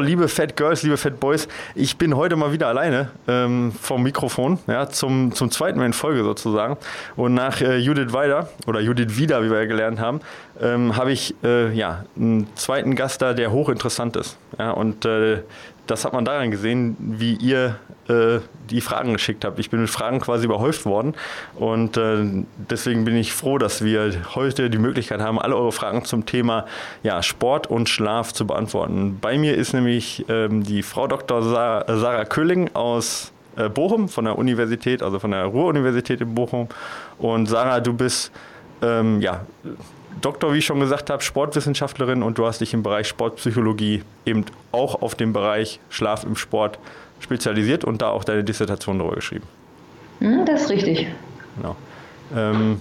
Liebe Fat Girls, liebe Fat Boys, ich bin heute mal wieder alleine ähm, vom Mikrofon, ja, zum, zum zweiten Mal in Folge sozusagen. Und nach äh, Judith Weider oder Judith Wieder, wie wir ja gelernt haben, ähm, habe ich äh, ja, einen zweiten Gast da, der hochinteressant ist. Ja, und äh, das hat man daran gesehen, wie ihr äh, die Fragen geschickt habt. Ich bin mit Fragen quasi überhäuft worden und äh, deswegen bin ich froh, dass wir heute die Möglichkeit haben, alle eure Fragen zum Thema ja, Sport und Schlaf zu beantworten. Bei mir ist nämlich ähm, die Frau Dr. Sa Sarah Köhling aus äh, Bochum von der Universität, also von der Ruhr-Universität in Bochum. Und Sarah, du bist ähm, ja, Doktor, wie ich schon gesagt habe, Sportwissenschaftlerin und du hast dich im Bereich Sportpsychologie eben auch auf den Bereich Schlaf im Sport spezialisiert und da auch deine Dissertation darüber geschrieben. Hm, das ist richtig. Genau. Ähm,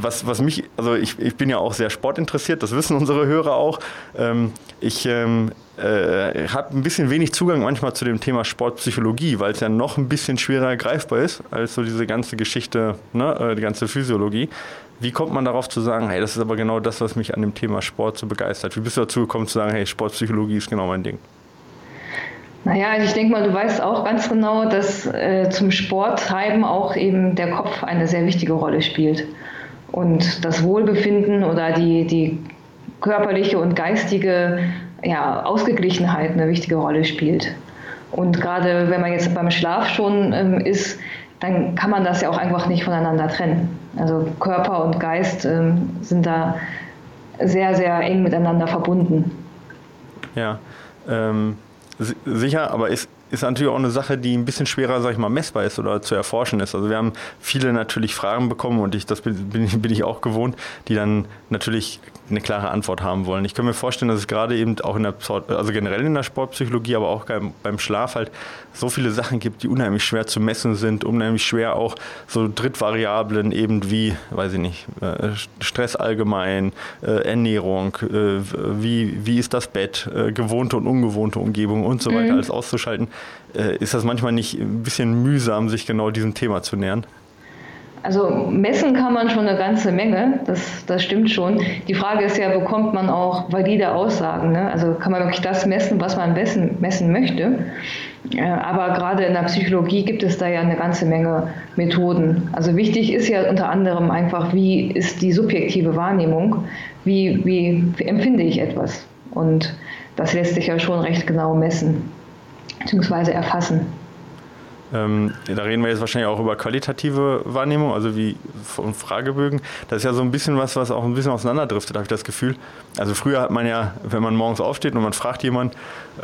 was, was mich, also ich, ich bin ja auch sehr sportinteressiert, das wissen unsere Hörer auch. Ähm, ich ähm, äh, habe ein bisschen wenig Zugang manchmal zu dem Thema Sportpsychologie, weil es ja noch ein bisschen schwerer greifbar ist als so diese ganze Geschichte, ne, äh, die ganze Physiologie. Wie kommt man darauf zu sagen, hey, das ist aber genau das, was mich an dem Thema Sport so begeistert? Wie bist du dazu gekommen zu sagen, hey, Sportpsychologie ist genau mein Ding? Naja, also ich denke mal, du weißt auch ganz genau, dass äh, zum Sporttreiben auch eben der Kopf eine sehr wichtige Rolle spielt. Und das Wohlbefinden oder die, die körperliche und geistige ja, Ausgeglichenheit eine wichtige Rolle spielt. Und gerade wenn man jetzt beim Schlaf schon ähm, ist, dann kann man das ja auch einfach nicht voneinander trennen. Also Körper und Geist ähm, sind da sehr, sehr eng miteinander verbunden. Ja, ähm, sicher, aber ist, ist natürlich auch eine Sache, die ein bisschen schwerer, sag ich mal, messbar ist oder zu erforschen ist. Also wir haben viele natürlich Fragen bekommen und ich, das bin, bin ich auch gewohnt, die dann natürlich eine klare Antwort haben wollen. Ich kann mir vorstellen, dass es gerade eben auch in der, also generell in der Sportpsychologie, aber auch beim Schlaf halt so viele Sachen gibt, die unheimlich schwer zu messen sind, unheimlich schwer auch so Drittvariablen eben wie, weiß ich nicht, äh, Stress allgemein, äh, Ernährung, äh, wie, wie ist das Bett, gewohnte und ungewohnte Umgebung und so weiter, mhm. alles auszuschalten. Ist das manchmal nicht ein bisschen mühsam, sich genau diesem Thema zu nähern? Also messen kann man schon eine ganze Menge, das, das stimmt schon. Die Frage ist ja, bekommt man auch valide Aussagen? Ne? Also kann man wirklich das messen, was man messen, messen möchte? Aber gerade in der Psychologie gibt es da ja eine ganze Menge Methoden. Also wichtig ist ja unter anderem einfach, wie ist die subjektive Wahrnehmung, wie, wie, wie empfinde ich etwas? Und das lässt sich ja schon recht genau messen bzw. erfassen. Ähm, da reden wir jetzt wahrscheinlich auch über qualitative Wahrnehmung, also wie von Fragebögen. Das ist ja so ein bisschen was, was auch ein bisschen auseinanderdriftet, habe ich das Gefühl. Also früher hat man ja, wenn man morgens aufsteht und man fragt jemanden,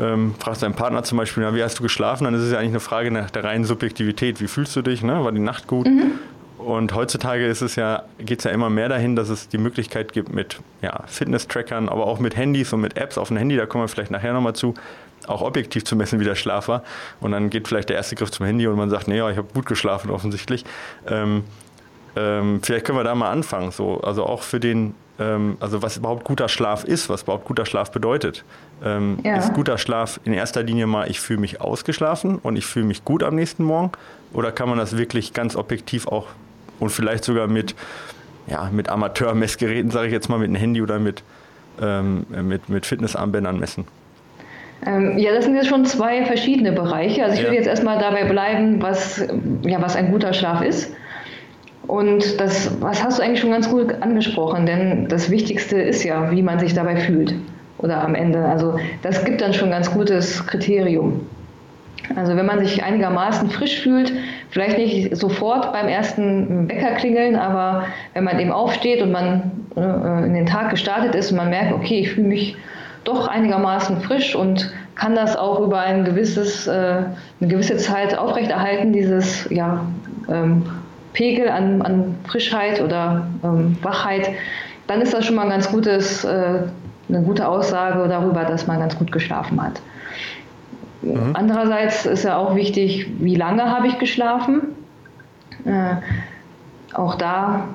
ähm, fragt seinen Partner zum Beispiel, na, wie hast du geschlafen, dann ist es ja eigentlich eine Frage nach der reinen Subjektivität. Wie fühlst du dich? Ne? War die Nacht gut? Mhm. Und heutzutage ist es ja, geht es ja immer mehr dahin, dass es die Möglichkeit gibt mit ja, Fitness-Trackern, aber auch mit Handys und mit Apps auf dem Handy, da kommen wir vielleicht nachher nochmal zu, auch objektiv zu messen, wie der Schlaf war. Und dann geht vielleicht der erste Griff zum Handy und man sagt, nee, ja, ich habe gut geschlafen offensichtlich. Ähm, ähm, vielleicht können wir da mal anfangen. So, also auch für den, ähm, also was überhaupt guter Schlaf ist, was überhaupt guter Schlaf bedeutet. Ähm, ja. Ist guter Schlaf in erster Linie mal, ich fühle mich ausgeschlafen und ich fühle mich gut am nächsten Morgen? Oder kann man das wirklich ganz objektiv auch und vielleicht sogar mit, ja, mit Amateurmessgeräten, sage ich jetzt mal, mit einem Handy oder mit, ähm, mit, mit Fitnessarmbändern messen? Ähm, ja, das sind jetzt schon zwei verschiedene Bereiche. Also ich ja. würde jetzt erstmal dabei bleiben, was, ja, was ein guter Schlaf ist. Und das, was hast du eigentlich schon ganz gut angesprochen, denn das Wichtigste ist ja, wie man sich dabei fühlt oder am Ende. Also das gibt dann schon ein ganz gutes Kriterium. Also wenn man sich einigermaßen frisch fühlt, vielleicht nicht sofort beim ersten Wecker klingeln, aber wenn man eben aufsteht und man äh, in den Tag gestartet ist und man merkt, okay, ich fühle mich doch einigermaßen frisch und kann das auch über ein gewisses, äh, eine gewisse Zeit aufrechterhalten, dieses ja, ähm, Pegel an, an, Frischheit oder ähm, Wachheit, dann ist das schon mal ein ganz gutes, äh, eine gute Aussage darüber, dass man ganz gut geschlafen hat. Mhm. Andererseits ist ja auch wichtig, wie lange habe ich geschlafen. Äh, auch da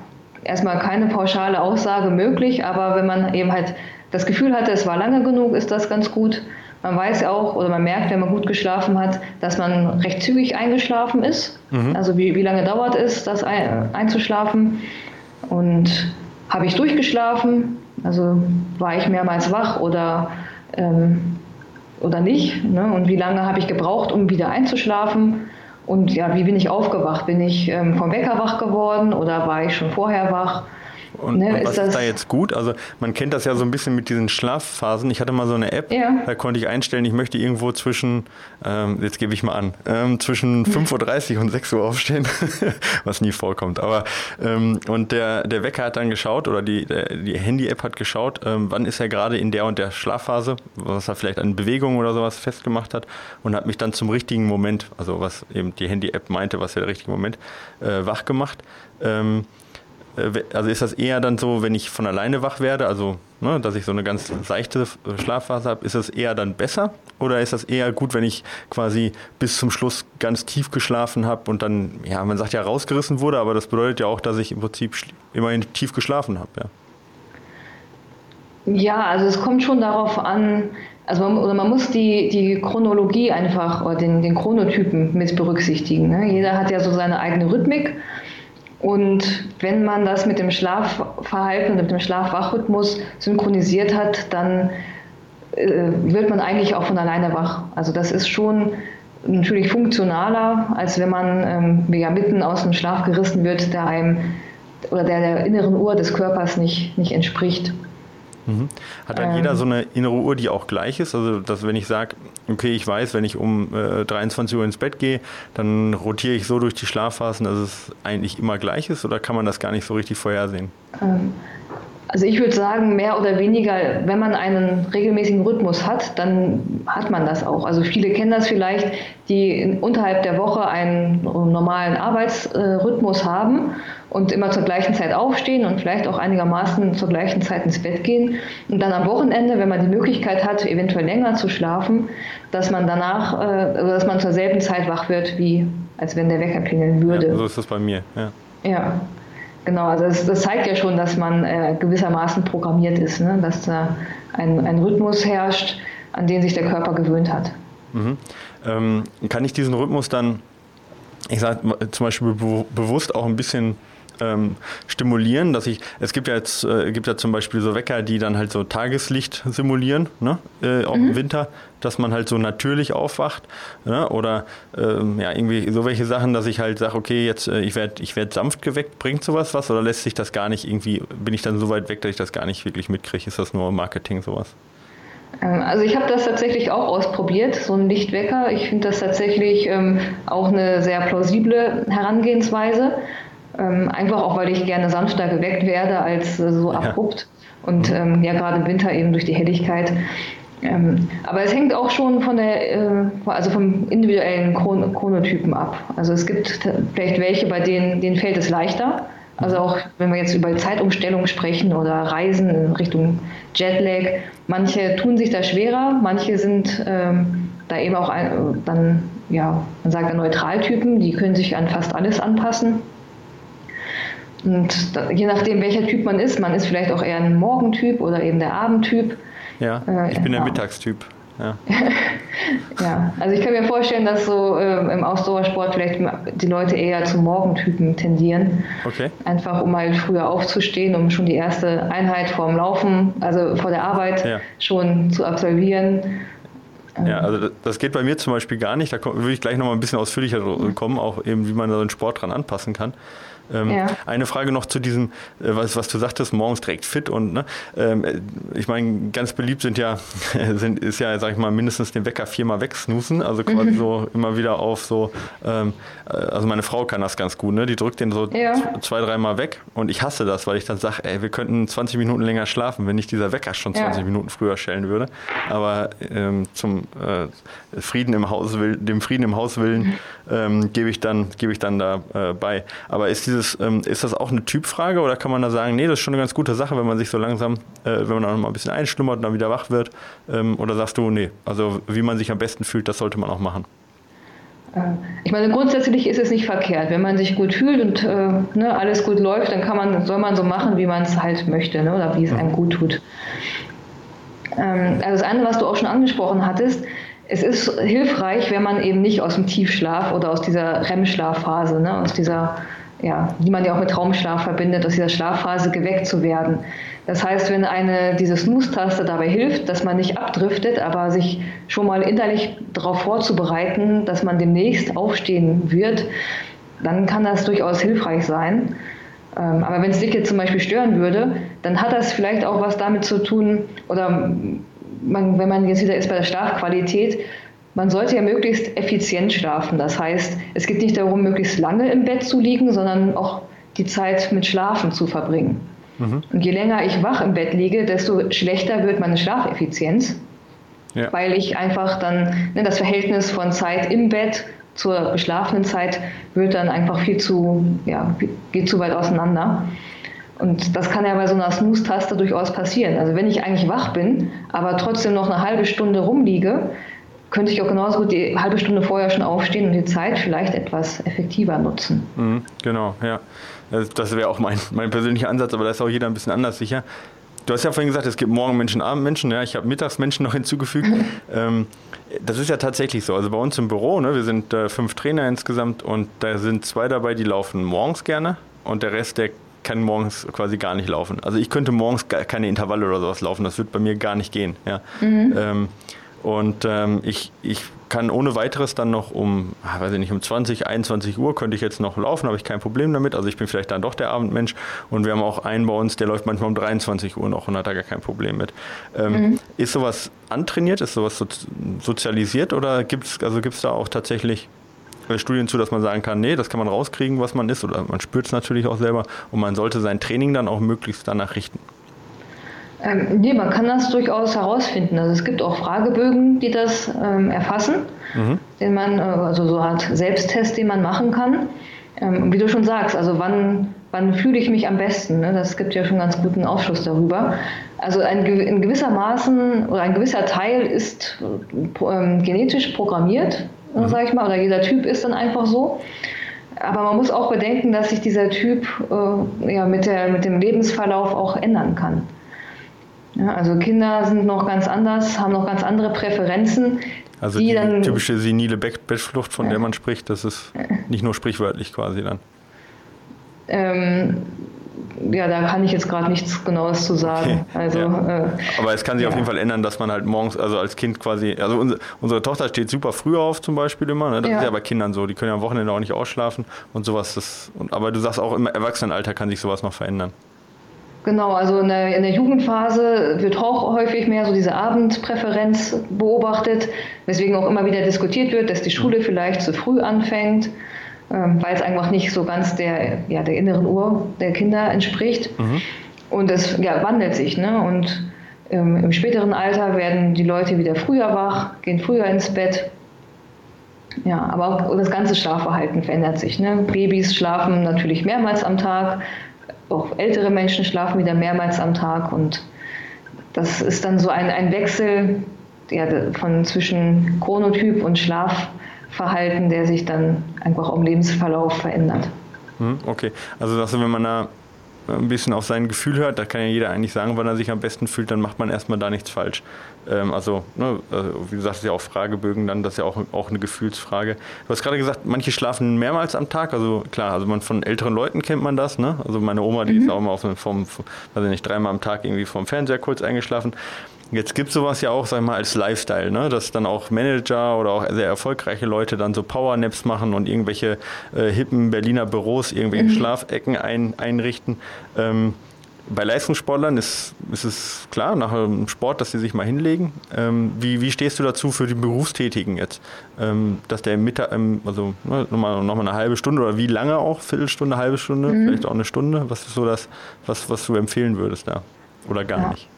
erstmal keine pauschale Aussage möglich, aber wenn man eben halt das Gefühl hatte, es war lange genug, ist das ganz gut. Man weiß auch oder man merkt, wenn man gut geschlafen hat, dass man recht zügig eingeschlafen ist. Mhm. Also wie, wie lange dauert es, das ein, einzuschlafen? Und habe ich durchgeschlafen? Also war ich mehrmals wach oder ähm, oder nicht? Ne? Und wie lange habe ich gebraucht, um wieder einzuschlafen? Und ja, wie bin ich aufgewacht? Bin ich ähm, vom Wecker wach geworden oder war ich schon vorher wach? Und, ne, und was ist, ist, da jetzt gut? Also man kennt das ja so ein bisschen mit diesen Schlafphasen. Ich hatte mal so eine App, ja. da konnte ich einstellen, ich möchte irgendwo zwischen, ähm, jetzt gebe ich mal an, ähm, zwischen 5.30 Uhr und 6 Uhr aufstehen, was nie vorkommt. Aber ähm, und der, der Wecker hat dann geschaut oder die, die Handy-App hat geschaut, ähm, wann ist er gerade in der und der Schlafphase, was er vielleicht an Bewegungen oder sowas festgemacht hat und hat mich dann zum richtigen Moment, also was eben die Handy-App meinte, was der richtige Moment, äh, wach gemacht. Ähm, äh, also ist das eher dann so, wenn ich von alleine wach werde, also ne, dass ich so eine ganz seichte Schlafphase habe, ist das eher dann besser? Oder ist das eher gut, wenn ich quasi bis zum Schluss ganz tief geschlafen habe und dann, ja, man sagt ja rausgerissen wurde, aber das bedeutet ja auch, dass ich im Prinzip immerhin tief geschlafen habe, ja. Ja, also es kommt schon darauf an, also man, man muss die, die Chronologie einfach oder den, den Chronotypen mit berücksichtigen. Ne? Jeder hat ja so seine eigene Rhythmik und wenn man das mit dem Schlafverhalten und mit dem Schlafwachrhythmus synchronisiert hat, dann äh, wird man eigentlich auch von alleine wach. Also das ist schon natürlich funktionaler, als wenn man ähm, ja, mitten aus dem Schlaf gerissen wird, der einem oder der der inneren Uhr des Körpers nicht, nicht entspricht. Mhm. Hat dann ähm, jeder so eine innere Uhr, die auch gleich ist? Also, dass wenn ich sage, okay, ich weiß, wenn ich um äh, 23 Uhr ins Bett gehe, dann rotiere ich so durch die Schlafphasen, dass es eigentlich immer gleich ist oder kann man das gar nicht so richtig vorhersehen? Ähm, also ich würde sagen, mehr oder weniger, wenn man einen regelmäßigen Rhythmus hat, dann hat man das auch. Also viele kennen das vielleicht, die unterhalb der Woche einen normalen Arbeitsrhythmus haben und immer zur gleichen Zeit aufstehen und vielleicht auch einigermaßen zur gleichen Zeit ins Bett gehen. Und dann am Wochenende, wenn man die Möglichkeit hat, eventuell länger zu schlafen, dass man danach, äh, dass man zur selben Zeit wach wird, wie als wenn der Wecker klingeln würde. Ja, so ist das bei mir, ja. Ja, genau. Also das, das zeigt ja schon, dass man äh, gewissermaßen programmiert ist, ne? dass da ein, ein Rhythmus herrscht, an den sich der Körper gewöhnt hat. Mhm. Ähm, kann ich diesen Rhythmus dann, ich sage zum Beispiel bewusst auch ein bisschen ähm, stimulieren, dass ich, es gibt ja jetzt, äh, gibt ja zum Beispiel so Wecker, die dann halt so Tageslicht simulieren, ne, äh, auch mhm. im Winter, dass man halt so natürlich aufwacht, ne, oder ähm, ja, irgendwie so welche Sachen, dass ich halt sage, okay, jetzt, äh, ich werde ich werd sanft geweckt, bringt sowas was, oder lässt sich das gar nicht irgendwie, bin ich dann so weit weg, dass ich das gar nicht wirklich mitkriege, ist das nur Marketing sowas? Ähm, also ich habe das tatsächlich auch ausprobiert, so ein Lichtwecker. Ich finde das tatsächlich ähm, auch eine sehr plausible Herangehensweise. Ähm, einfach auch, weil ich gerne sanfter geweckt werde als äh, so abrupt. Und mhm. ähm, ja, gerade im Winter eben durch die Helligkeit. Ähm, aber es hängt auch schon von der, äh, also vom individuellen Chron Chronotypen ab. Also es gibt vielleicht welche, bei denen, denen fällt es leichter. Also auch wenn wir jetzt über Zeitumstellung sprechen oder Reisen in Richtung Jetlag, manche tun sich da schwerer, manche sind ähm, da eben auch ein, dann, ja, man sagt ja Neutraltypen, die können sich an fast alles anpassen. Und da, je nachdem, welcher Typ man ist, man ist vielleicht auch eher ein Morgentyp oder eben der Abendtyp. Ja, äh, ich bin der Mittagstyp. Ja. ja, also ich kann mir vorstellen, dass so äh, im Ausdauersport vielleicht die Leute eher zu Morgentypen tendieren. Okay. Einfach um halt früher aufzustehen, um schon die erste Einheit vorm Laufen, also vor der Arbeit ja. schon zu absolvieren. Ja, also das geht bei mir zum Beispiel gar nicht. Da würde ich gleich nochmal ein bisschen ausführlicher kommen, auch eben, wie man da den Sport dran anpassen kann. Ähm, ja. Eine Frage noch zu diesem, äh, was, was du sagtest, morgens direkt fit und ne, ähm, ich meine, ganz beliebt sind ja, sind, ist ja, sag ich mal, mindestens den Wecker viermal wegsnoosen, also quasi mhm. so immer wieder auf so, ähm, äh, also meine Frau kann das ganz gut, ne? Die drückt den so ja. zwei, dreimal weg und ich hasse das, weil ich dann sage, ey, wir könnten 20 Minuten länger schlafen, wenn nicht dieser Wecker schon 20 ja. Minuten früher schellen würde. Aber ähm, zum äh, Frieden im Haus dem Frieden im Haus willen mhm. ähm, gebe ich dann, gebe ich dann da äh, bei. Aber ist dieses ähm, ist das auch eine Typfrage oder kann man da sagen, nee, das ist schon eine ganz gute Sache, wenn man sich so langsam, äh, wenn man dann mal ein bisschen einschlummert und dann wieder wach wird? Ähm, oder sagst du, nee, also wie man sich am besten fühlt, das sollte man auch machen? Äh, ich meine, grundsätzlich ist es nicht verkehrt. Wenn man sich gut fühlt und äh, ne, alles gut läuft, dann kann man, soll man so machen, wie man es halt möchte ne, oder wie es einem gut tut. Ähm, also das eine, was du auch schon angesprochen hattest, es ist hilfreich, wenn man eben nicht aus dem Tiefschlaf oder aus dieser REM-Schlafphase, ne, aus dieser ja, die man ja auch mit Traumschlaf verbindet, aus dieser Schlafphase geweckt zu werden. Das heißt, wenn eine diese Snooze-Taste dabei hilft, dass man nicht abdriftet, aber sich schon mal innerlich darauf vorzubereiten, dass man demnächst aufstehen wird, dann kann das durchaus hilfreich sein. Ähm, aber wenn es dich jetzt zum Beispiel stören würde, dann hat das vielleicht auch was damit zu tun, oder man, wenn man jetzt wieder ist bei der Schlafqualität, man sollte ja möglichst effizient schlafen. Das heißt, es geht nicht darum, möglichst lange im Bett zu liegen, sondern auch die Zeit mit Schlafen zu verbringen. Mhm. Und je länger ich wach im Bett liege, desto schlechter wird meine Schlafeffizienz, ja. weil ich einfach dann ne, das Verhältnis von Zeit im Bett zur geschlafenen Zeit wird dann einfach viel zu, ja, geht zu weit auseinander. Und das kann ja bei so einer Snooze-Taste durchaus passieren. Also wenn ich eigentlich wach bin, aber trotzdem noch eine halbe Stunde rumliege, könnte ich auch genauso gut die halbe Stunde vorher schon aufstehen und die Zeit vielleicht etwas effektiver nutzen. Mhm, genau, ja. Das wäre auch mein, mein persönlicher Ansatz, aber da ist auch jeder ein bisschen anders sicher. Du hast ja vorhin gesagt, es gibt Morgenmenschen, Abendmenschen. Ja, ich habe Mittagsmenschen noch hinzugefügt. ähm, das ist ja tatsächlich so. Also bei uns im Büro, ne, wir sind äh, fünf Trainer insgesamt und da sind zwei dabei, die laufen morgens gerne und der Rest, der kann morgens quasi gar nicht laufen. Also ich könnte morgens keine Intervalle oder sowas laufen. Das wird bei mir gar nicht gehen. Ja. Mhm. Ähm, und ähm, ich, ich kann ohne weiteres dann noch um, ah, weiß ich nicht, um 20, 21 Uhr könnte ich jetzt noch laufen, habe ich kein Problem damit. Also ich bin vielleicht dann doch der Abendmensch. Und wir haben auch einen bei uns, der läuft manchmal um 23 Uhr noch und hat da gar kein Problem mit. Ähm, mhm. Ist sowas antrainiert, ist sowas so, sozialisiert oder gibt es also gibt's da auch tatsächlich Studien zu, dass man sagen kann, nee, das kann man rauskriegen, was man ist, oder man spürt es natürlich auch selber und man sollte sein Training dann auch möglichst danach richten. Ähm, nee, man kann das durchaus herausfinden. Also es gibt auch Fragebögen, die das ähm, erfassen, mhm. den man, äh, also so eine Art Selbsttest, den man machen kann. Ähm, wie du schon sagst, also wann, wann fühle ich mich am besten? Ne? Das gibt ja schon ganz guten Aufschluss darüber. Also ein, in gewisser Maßen oder ein gewisser Teil ist ähm, genetisch programmiert, mhm. sage ich mal, oder jeder Typ ist dann einfach so. Aber man muss auch bedenken, dass sich dieser Typ äh, ja, mit, der, mit dem Lebensverlauf auch ändern kann. Ja, also Kinder sind noch ganz anders, haben noch ganz andere Präferenzen. Also die, die dann, typische senile Bettflucht, von ja. der man spricht, das ist nicht nur sprichwörtlich quasi dann. Ähm, ja, da kann ich jetzt gerade nichts Genaues zu sagen. Okay. Also, ja. äh, Aber es kann sich ja. auf jeden Fall ändern, dass man halt morgens, also als Kind quasi, also unsere, unsere Tochter steht super früh auf zum Beispiel immer, ne? das ja. ist ja bei Kindern so, die können ja am Wochenende auch nicht ausschlafen und sowas. Das, und, aber du sagst auch im Erwachsenenalter kann sich sowas noch verändern. Genau, also in der, in der, Jugendphase wird auch häufig mehr so diese Abendpräferenz beobachtet, weswegen auch immer wieder diskutiert wird, dass die Schule vielleicht zu früh anfängt, weil es einfach nicht so ganz der, ja, der inneren Uhr der Kinder entspricht. Mhm. Und es ja, wandelt sich. Ne? Und ähm, im späteren Alter werden die Leute wieder früher wach, gehen früher ins Bett. Ja, aber auch das ganze Schlafverhalten verändert sich. Ne? Babys schlafen natürlich mehrmals am Tag, auch ältere Menschen schlafen wieder mehrmals am Tag und das ist dann so ein, ein Wechsel ja, von zwischen Chronotyp und Schlafverhalten, der sich dann einfach im Lebensverlauf verändert. Hm, okay, also dass wenn man da ein bisschen auf sein Gefühl hört, da kann ja jeder eigentlich sagen, wann er sich am besten fühlt, dann macht man erstmal da nichts falsch. Ähm, also, ne, also, wie du sagst, ja auch Fragebögen, dann das ist ja auch, auch eine Gefühlsfrage. Du hast gerade gesagt, manche schlafen mehrmals am Tag, also klar, also man von älteren Leuten kennt man das, ne? Also meine Oma, die mhm. ist auch mal auf, vom, weiß ich nicht, dreimal am Tag irgendwie vom Fernseher kurz eingeschlafen. Jetzt gibt es sowas ja auch, sag ich mal, als Lifestyle, ne? dass dann auch Manager oder auch sehr erfolgreiche Leute dann so Powernaps machen und irgendwelche äh, hippen Berliner Büros, irgendwelche mhm. Schlafecken ein, einrichten. Ähm, bei Leistungssportlern ist, ist es klar, nach dem Sport, dass sie sich mal hinlegen. Ähm, wie, wie stehst du dazu für die Berufstätigen jetzt? Ähm, dass der Mittag, ähm, also ne, nochmal noch mal eine halbe Stunde oder wie lange auch? Viertelstunde, halbe Stunde, mhm. vielleicht auch eine Stunde? Was ist so das, was, was du empfehlen würdest da? Oder gar ja. nicht?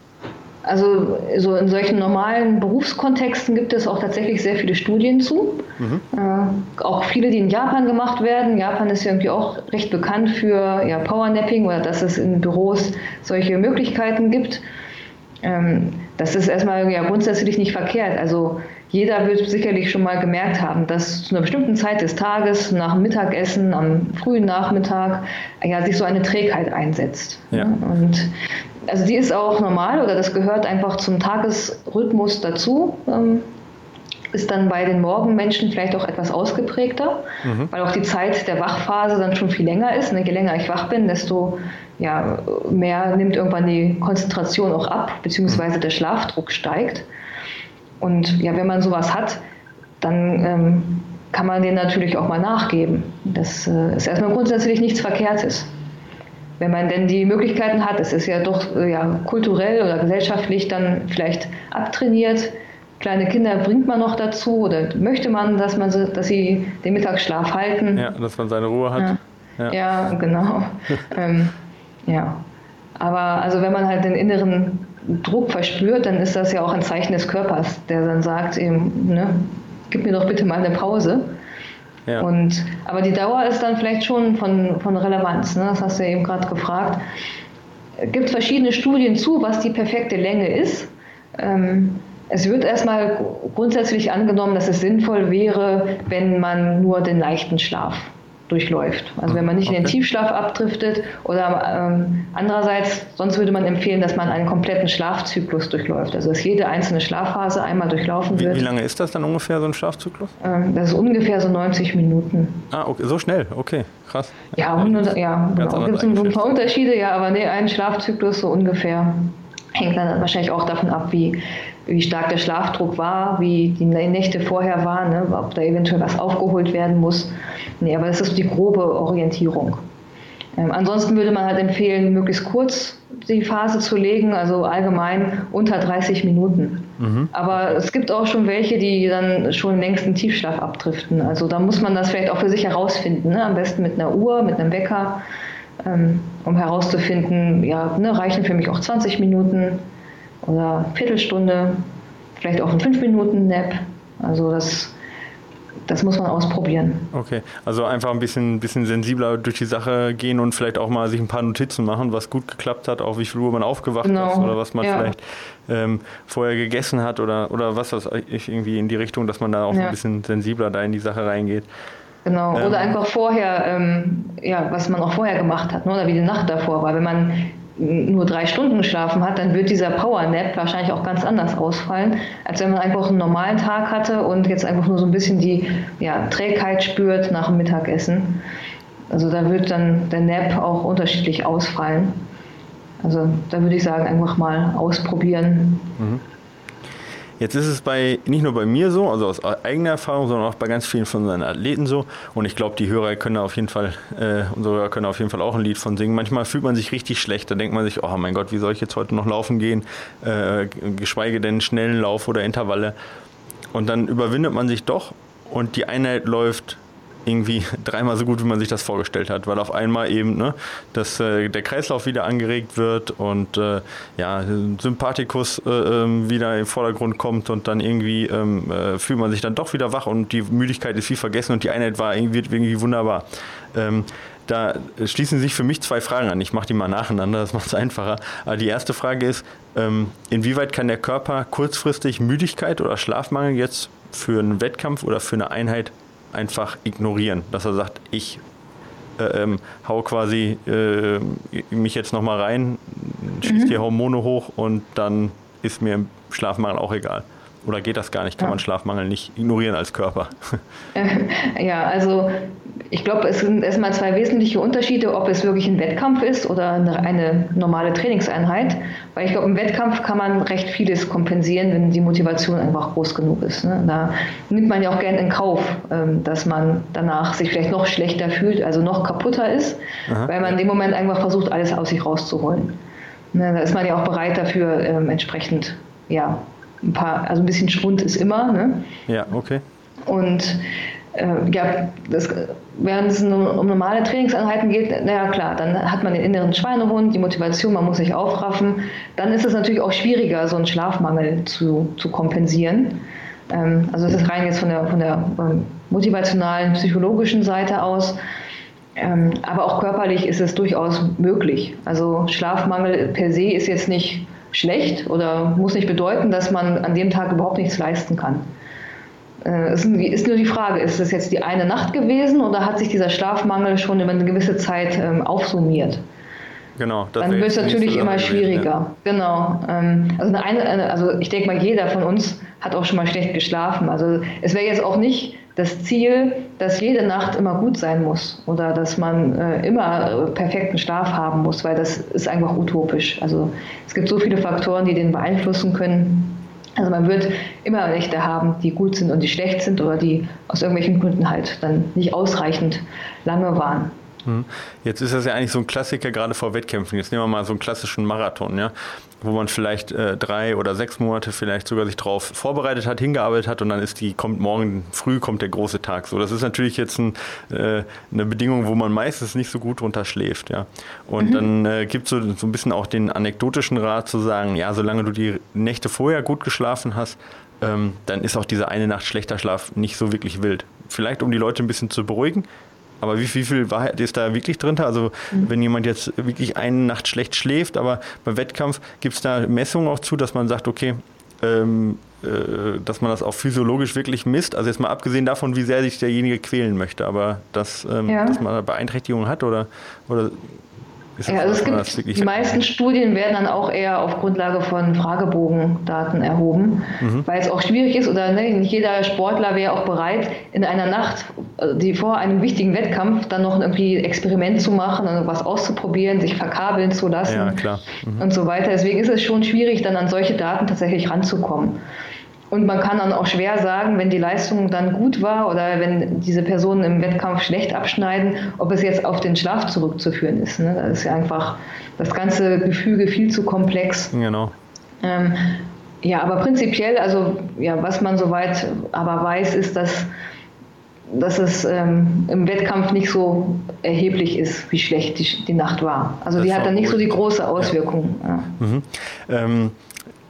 Also so in solchen normalen Berufskontexten gibt es auch tatsächlich sehr viele Studien zu. Mhm. Äh, auch viele, die in Japan gemacht werden. Japan ist ja irgendwie auch recht bekannt für ja, Powernapping oder dass es in Büros solche Möglichkeiten gibt. Ähm, das ist erstmal ja grundsätzlich nicht verkehrt. Also jeder wird sicherlich schon mal gemerkt haben, dass zu einer bestimmten Zeit des Tages, nach dem Mittagessen, am frühen Nachmittag, ja, sich so eine Trägheit einsetzt. Ja. Und also die ist auch normal oder das gehört einfach zum Tagesrhythmus dazu. Ähm, ist dann bei den Morgenmenschen vielleicht auch etwas ausgeprägter, mhm. weil auch die Zeit der Wachphase dann schon viel länger ist. Je länger ich wach bin, desto ja, mehr nimmt irgendwann die Konzentration auch ab, beziehungsweise der Schlafdruck steigt. Und ja, wenn man sowas hat, dann ähm, kann man den natürlich auch mal nachgeben. Das äh, ist erstmal grundsätzlich nichts Verkehrtes. Wenn man denn die Möglichkeiten hat, es ist ja doch äh, ja, kulturell oder gesellschaftlich dann vielleicht abtrainiert. Kleine Kinder bringt man noch dazu oder möchte man, dass, man sie, dass sie den Mittagsschlaf halten. Ja, dass man seine Ruhe hat. Ja, ja. ja genau. ähm, ja. Aber also wenn man halt den inneren Druck verspürt, dann ist das ja auch ein Zeichen des Körpers, der dann sagt eben, ne, gib mir doch bitte mal eine Pause. Ja. Und, aber die Dauer ist dann vielleicht schon von, von Relevanz. Ne? Das hast du ja eben gerade gefragt. Es gibt verschiedene Studien zu, was die perfekte Länge ist. Ähm, es wird erstmal grundsätzlich angenommen, dass es sinnvoll wäre, wenn man nur den leichten Schlaf durchläuft. Also wenn man nicht okay. in den Tiefschlaf abdriftet oder ähm, andererseits, sonst würde man empfehlen, dass man einen kompletten Schlafzyklus durchläuft. Also dass jede einzelne Schlafphase einmal durchlaufen wie, wird. Wie lange ist das dann ungefähr, so ein Schlafzyklus? Ähm, das ist ungefähr so 90 Minuten. Ah, okay, so schnell, okay, krass. Ja, 100, ja genau. gibt es ein paar Unterschiede, ja, aber nee, ein Schlafzyklus so ungefähr hängt dann wahrscheinlich auch davon ab, wie wie stark der Schlafdruck war, wie die Nächte vorher waren, ne, ob da eventuell was aufgeholt werden muss. Nee, aber das ist die grobe Orientierung. Ähm, ansonsten würde man halt empfehlen, möglichst kurz die Phase zu legen, also allgemein unter 30 Minuten. Mhm. Aber es gibt auch schon welche, die dann schon längst in Tiefschlaf abdriften. Also da muss man das vielleicht auch für sich herausfinden. Ne? Am besten mit einer Uhr, mit einem Wecker, ähm, um herauszufinden, ja, ne, reichen für mich auch 20 Minuten oder Viertelstunde, vielleicht auch ein 5-Minuten-Nap. Also das, das muss man ausprobieren. Okay, also einfach ein bisschen, bisschen sensibler durch die Sache gehen und vielleicht auch mal sich ein paar Notizen machen, was gut geklappt hat, auch wie viel Uhr man aufgewacht genau. ist oder was man ja. vielleicht ähm, vorher gegessen hat oder, oder was das irgendwie in die Richtung, dass man da auch ja. ein bisschen sensibler da in die Sache reingeht. Genau, ähm, oder einfach vorher, ähm, ja, was man auch vorher gemacht hat, ne? oder wie die Nacht davor war. Wenn man nur drei Stunden geschlafen hat, dann wird dieser Power Nap wahrscheinlich auch ganz anders ausfallen, als wenn man einfach einen normalen Tag hatte und jetzt einfach nur so ein bisschen die ja, Trägheit spürt nach dem Mittagessen. Also da wird dann der Nap auch unterschiedlich ausfallen. Also da würde ich sagen, einfach mal ausprobieren. Mhm. Jetzt ist es bei nicht nur bei mir so, also aus eigener Erfahrung, sondern auch bei ganz vielen von unseren Athleten so. Und ich glaube, die Hörer können auf jeden Fall, äh, unsere Hörer können auf jeden Fall auch ein Lied von singen. Manchmal fühlt man sich richtig schlecht. Da denkt man sich, oh mein Gott, wie soll ich jetzt heute noch laufen gehen? Äh, geschweige denn schnellen Lauf oder Intervalle. Und dann überwindet man sich doch und die Einheit läuft irgendwie dreimal so gut, wie man sich das vorgestellt hat, weil auf einmal eben ne, dass äh, der Kreislauf wieder angeregt wird und äh, ja, Sympathikus äh, ähm, wieder im Vordergrund kommt und dann irgendwie ähm, äh, fühlt man sich dann doch wieder wach und die Müdigkeit ist wie vergessen und die Einheit war irgendwie, irgendwie wunderbar. Ähm, da schließen sich für mich zwei Fragen an. Ich mache die mal nacheinander, das macht es einfacher. Aber die erste Frage ist, ähm, inwieweit kann der Körper kurzfristig Müdigkeit oder Schlafmangel jetzt für einen Wettkampf oder für eine Einheit einfach ignorieren, dass er sagt, ich äh, ähm, hau quasi äh, mich jetzt nochmal rein, schieße mhm. die Hormone hoch und dann ist mir Schlafmangel auch egal. Oder geht das gar nicht? Kann ja. man Schlafmangel nicht ignorieren als Körper? Ja, also ich glaube, es sind erstmal zwei wesentliche Unterschiede, ob es wirklich ein Wettkampf ist oder eine, normale Trainingseinheit. Weil ich glaube, im Wettkampf kann man recht vieles kompensieren, wenn die Motivation einfach groß genug ist. Ne? Da nimmt man ja auch gerne in Kauf, ähm, dass man danach sich vielleicht noch schlechter fühlt, also noch kaputter ist, Aha. weil man in dem Moment einfach versucht, alles aus sich rauszuholen. Ne? Da ist man ja auch bereit dafür, ähm, entsprechend ja, ein paar, also ein bisschen Schwund ist immer. Ne? Ja, okay. Und äh, ja, das, während es um, normale Trainingseinheiten geht, naja klar, dann hat man den inneren Schweinehund, die Motivation, man muss sich aufraffen. Dann ist es natürlich auch schwieriger, so einen Schlafmangel zu, zu kompensieren. Ähm, also das ist rein jetzt von der, von der ähm, motivationalen, psychologischen Seite aus. Ähm, aber auch körperlich ist es durchaus möglich. Also Schlafmangel per se ist jetzt nicht schlecht oder muss nicht bedeuten, dass man an dem Tag überhaupt nichts leisten kann. Äh, es ist nur die Frage, ist es jetzt die eine Nacht gewesen oder hat sich dieser Schlafmangel schon über eine gewisse Zeit ähm, aufsummiert? Genau. Dann wird es natürlich immer schwieriger. Ja. Genau. Ähm, also, eine, also ich denke mal, jeder von uns hat auch schon mal schlecht geschlafen. Also es wäre jetzt auch nicht das Ziel, dass jede Nacht immer gut sein muss oder dass man äh, immer perfekten Schlaf haben muss, weil das ist einfach utopisch. Also es gibt so viele Faktoren, die den beeinflussen können. Also man wird immer Nächte haben, die gut sind und die schlecht sind oder die aus irgendwelchen Gründen halt dann nicht ausreichend lange waren. Hm. Jetzt ist das ja eigentlich so ein Klassiker gerade vor Wettkämpfen. Jetzt nehmen wir mal so einen klassischen Marathon, ja, wo man vielleicht äh, drei oder sechs Monate vielleicht sogar sich drauf vorbereitet hat, hingearbeitet hat und dann ist die kommt morgen früh kommt der große Tag. So, das ist natürlich jetzt ein, äh, eine Bedingung, wo man meistens nicht so gut drunter schläft, ja. Und mhm. dann äh, gibt es so, so ein bisschen auch den anekdotischen Rat zu sagen, ja, solange du die Nächte vorher gut geschlafen hast, ähm, dann ist auch diese eine Nacht schlechter Schlaf nicht so wirklich wild. Vielleicht um die Leute ein bisschen zu beruhigen, aber wie, wie, viel Wahrheit ist da wirklich drin? Also mhm. wenn jemand jetzt wirklich eine Nacht schlecht schläft, aber beim Wettkampf gibt es da Messungen auch zu, dass man sagt, okay, ähm, äh, dass man das auch physiologisch wirklich misst. Also jetzt mal abgesehen davon, wie sehr sich derjenige quälen möchte, aber dass, ähm, ja. dass man Beeinträchtigungen hat oder, oder ja, also es gibt, die meisten Studien werden dann auch eher auf Grundlage von Fragebogendaten erhoben, mhm. weil es auch schwierig ist oder ne, nicht jeder Sportler wäre auch bereit, in einer Nacht, äh, die vor einem wichtigen Wettkampf, dann noch irgendwie ein Experiment zu machen, also was auszuprobieren, sich verkabeln zu lassen ja, mhm. und so weiter. Deswegen ist es schon schwierig, dann an solche Daten tatsächlich ranzukommen. Und man kann dann auch schwer sagen, wenn die Leistung dann gut war oder wenn diese Personen im Wettkampf schlecht abschneiden, ob es jetzt auf den Schlaf zurückzuführen ist. Ne? Das ist ja einfach das ganze Gefüge viel zu komplex. Genau. Ähm, ja, aber prinzipiell, also ja, was man soweit aber weiß, ist, dass, dass es ähm, im Wettkampf nicht so erheblich ist, wie schlecht die, die Nacht war. Also das die hat dann nicht gut. so die große Auswirkung. Ja. Ja. Mhm. Ähm,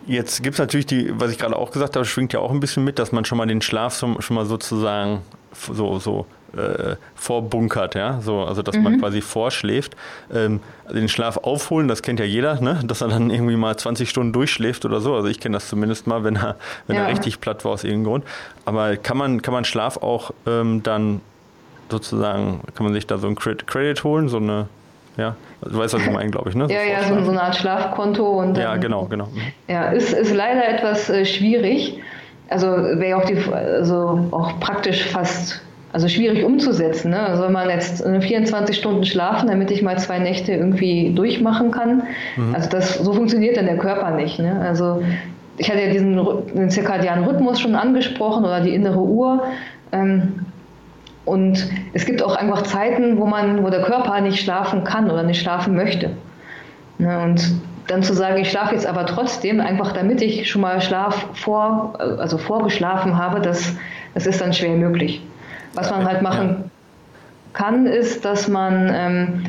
Jetzt gibt es natürlich die, was ich gerade auch gesagt habe, schwingt ja auch ein bisschen mit, dass man schon mal den Schlaf schon mal sozusagen so, so äh, vorbunkert, ja, so, also dass mhm. man quasi vorschläft. Ähm, den Schlaf aufholen, das kennt ja jeder, ne? dass er dann irgendwie mal 20 Stunden durchschläft oder so. Also ich kenne das zumindest mal, wenn er, wenn ja. er richtig platt war aus irgendeinem Grund. Aber kann man, kann man Schlaf auch ähm, dann sozusagen, kann man sich da so ein Credit holen, so eine ja, du weißt, was ich meine, glaube ich, ne? So ja, ja, so, so, eine Art Schlafkonto. Und dann, ja, genau, genau. Ja, ist, ist leider etwas äh, schwierig. Also wäre auch, die, also auch praktisch fast also schwierig umzusetzen. Ne? Soll man jetzt 24 Stunden schlafen, damit ich mal zwei Nächte irgendwie durchmachen kann? Mhm. Also das, so funktioniert dann der Körper nicht. Ne? Also ich hatte ja diesen den zirkadianen Rhythmus schon angesprochen oder die innere Uhr. Ähm, und es gibt auch einfach Zeiten, wo man, wo der Körper nicht schlafen kann oder nicht schlafen möchte. Ne, und dann zu sagen, ich schlafe jetzt aber trotzdem, einfach damit ich schon mal Schlaf vor, also vorgeschlafen habe, das, das ist dann schwer möglich. Was man halt machen kann, ist, dass man, ähm,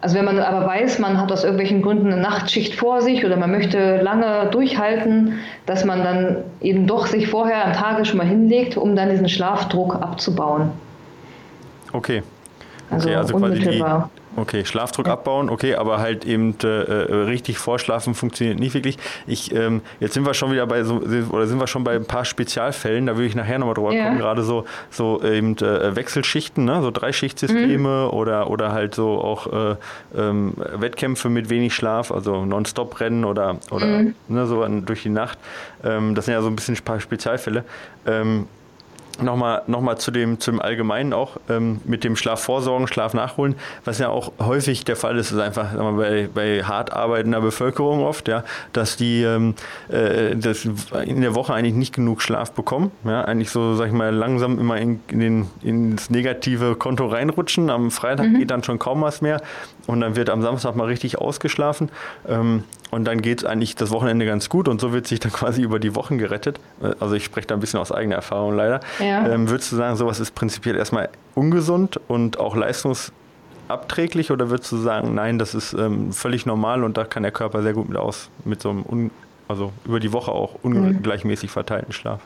also wenn man aber weiß, man hat aus irgendwelchen Gründen eine Nachtschicht vor sich oder man möchte lange durchhalten, dass man dann eben doch sich vorher am Tage schon mal hinlegt, um dann diesen Schlafdruck abzubauen. Okay. Also, okay, also quasi die, Okay, Schlafdruck ja. abbauen, okay, aber halt eben äh, äh, richtig vorschlafen funktioniert nicht wirklich. Ich, ähm, jetzt sind wir schon wieder bei so, oder sind wir schon bei ein paar Spezialfällen, da würde ich nachher nochmal drüber ja. kommen, gerade so, so eben äh, Wechselschichten, ne? so Dreischichtsysteme mhm. oder, oder halt so auch äh, ähm, Wettkämpfe mit wenig Schlaf, also Non-Stop-Rennen oder, oder mhm. ne, so durch die Nacht. Ähm, das sind ja so ein bisschen ein paar Spezialfälle. Ähm, Nochmal, nochmal zu dem, zum Allgemeinen auch, ähm, mit dem Schlaf vorsorgen, Schlaf nachholen, was ja auch häufig der Fall ist, ist einfach mal, bei, bei hart arbeitender Bevölkerung oft, ja, dass die ähm, äh, das in der Woche eigentlich nicht genug Schlaf bekommen, ja, eigentlich so, sag ich mal, langsam immer in, in den, ins negative Konto reinrutschen. Am Freitag mhm. geht dann schon kaum was mehr und dann wird am Samstag mal richtig ausgeschlafen. Ähm, und dann geht es eigentlich das Wochenende ganz gut und so wird sich dann quasi über die Wochen gerettet. Äh, also ich spreche da ein bisschen aus eigener Erfahrung leider. Ja. Ähm, würdest du sagen, sowas ist prinzipiell erstmal ungesund und auch leistungsabträglich oder würdest du sagen, nein, das ist ähm, völlig normal und da kann der Körper sehr gut mit aus, mit so einem, un, also über die Woche auch ungleichmäßig verteilten Schlaf?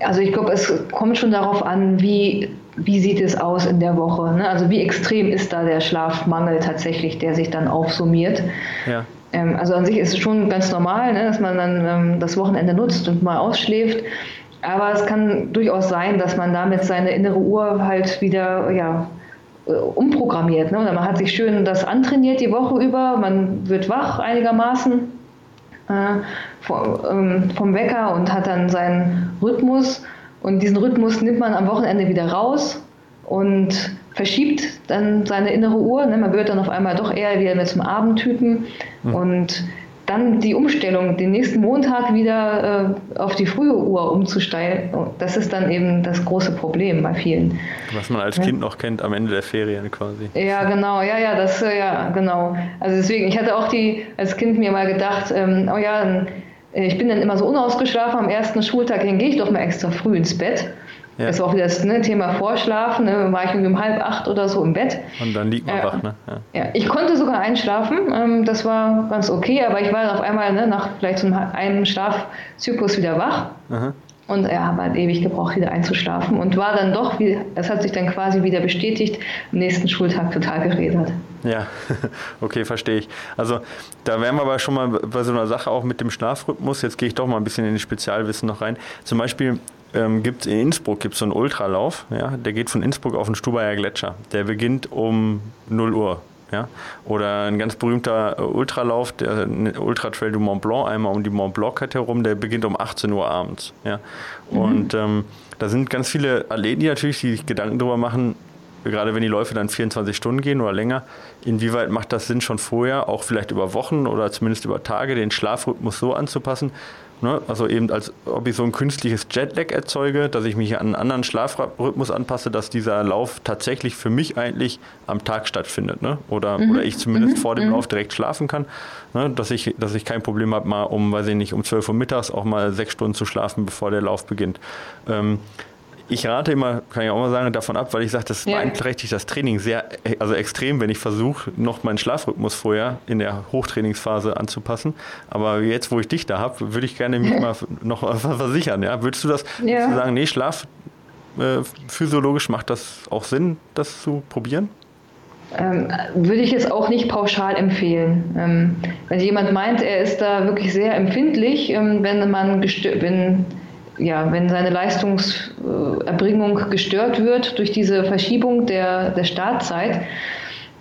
Also ich glaube, es kommt schon darauf an, wie, wie sieht es aus in der Woche. Ne? Also wie extrem ist da der Schlafmangel tatsächlich, der sich dann aufsummiert. Ja. Ähm, also an sich ist es schon ganz normal, ne, dass man dann ähm, das Wochenende nutzt und mal ausschläft. Aber es kann durchaus sein, dass man damit seine innere Uhr halt wieder ja, äh, umprogrammiert. Ne? man hat sich schön das antrainiert die Woche über, man wird wach einigermaßen äh, vom, ähm, vom Wecker und hat dann seinen Rhythmus. Und diesen Rhythmus nimmt man am Wochenende wieder raus und verschiebt dann seine innere Uhr. Ne? Man wird dann auf einmal doch eher wieder mit zum Abendtypen. Mhm. Und dann die Umstellung, den nächsten Montag wieder äh, auf die frühe Uhr umzusteigen, das ist dann eben das große Problem bei vielen. Was man als ja. Kind noch kennt, am Ende der Ferien quasi. Ja, genau, ja, ja, das, äh, ja, genau. Also deswegen, ich hatte auch die als Kind mir mal gedacht, ähm, oh ja, äh, ich bin dann immer so unausgeschlafen am ersten Schultag, dann gehe ich doch mal extra früh ins Bett. Ja. Das war auch wieder das ne, Thema Vorschlafen. Ne, war ich um halb acht oder so im Bett. Und dann liegt man äh, wach, ne? Ja. ja. ich konnte sogar einschlafen. Ähm, das war ganz okay, aber ich war dann auf einmal ne, nach vielleicht so einem Schlafzyklus wieder wach. Aha. Und er hat halt ewig gebraucht, wieder einzuschlafen und war dann doch, es hat sich dann quasi wieder bestätigt, am nächsten Schultag total geredet. Ja, okay, verstehe ich. Also da wären wir aber schon mal bei so einer Sache auch mit dem Schlafrhythmus. Jetzt gehe ich doch mal ein bisschen in die Spezialwissen noch rein. Zum Beispiel ähm, gibt in Innsbruck gibt so einen Ultralauf, ja, der geht von Innsbruck auf den Stubaier Gletscher. Der beginnt um 0 Uhr. Ja? Oder ein ganz berühmter äh, Ultralauf, der Ultra Trail du Mont Blanc, einmal um die Mont Blanc herum, der beginnt um 18 Uhr abends. Ja? Mhm. Und ähm, da sind ganz viele Athleten, natürlich, die sich Gedanken darüber machen, gerade wenn die Läufe dann 24 Stunden gehen oder länger, inwieweit macht das Sinn, schon vorher, auch vielleicht über Wochen oder zumindest über Tage, den Schlafrhythmus so anzupassen, Ne? Also eben als ob ich so ein künstliches Jetlag erzeuge, dass ich mich an einen anderen Schlafrhythmus anpasse, dass dieser Lauf tatsächlich für mich eigentlich am Tag stattfindet. Ne? Oder, mhm. oder ich zumindest mhm. vor dem mhm. Lauf direkt schlafen kann. Ne? Dass, ich, dass ich kein Problem habe, mal um, weiß ich nicht, um 12 Uhr mittags auch mal sechs Stunden zu schlafen, bevor der Lauf beginnt. Ähm, ich rate immer, kann ich auch mal sagen, davon ab, weil ich sage, das ja. beeinträchtigt das Training sehr, also extrem, wenn ich versuche, noch meinen Schlafrhythmus vorher in der Hochtrainingsphase anzupassen. Aber jetzt, wo ich dich da habe, würde ich gerne mich mal noch versichern. Ja? Würdest du das ja. du sagen, nee, Schlaf äh, physiologisch macht das auch Sinn, das zu probieren? Ähm, würde ich jetzt auch nicht pauschal empfehlen. Ähm, wenn jemand meint, er ist da wirklich sehr empfindlich, ähm, wenn man wenn ja, wenn seine Leistungserbringung gestört wird durch diese Verschiebung der, der Startzeit,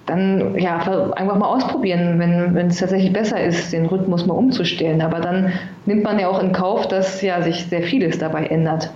dann ja, einfach mal ausprobieren, wenn, wenn es tatsächlich besser ist, den Rhythmus mal umzustellen. Aber dann nimmt man ja auch in Kauf, dass ja sich sehr vieles dabei ändert.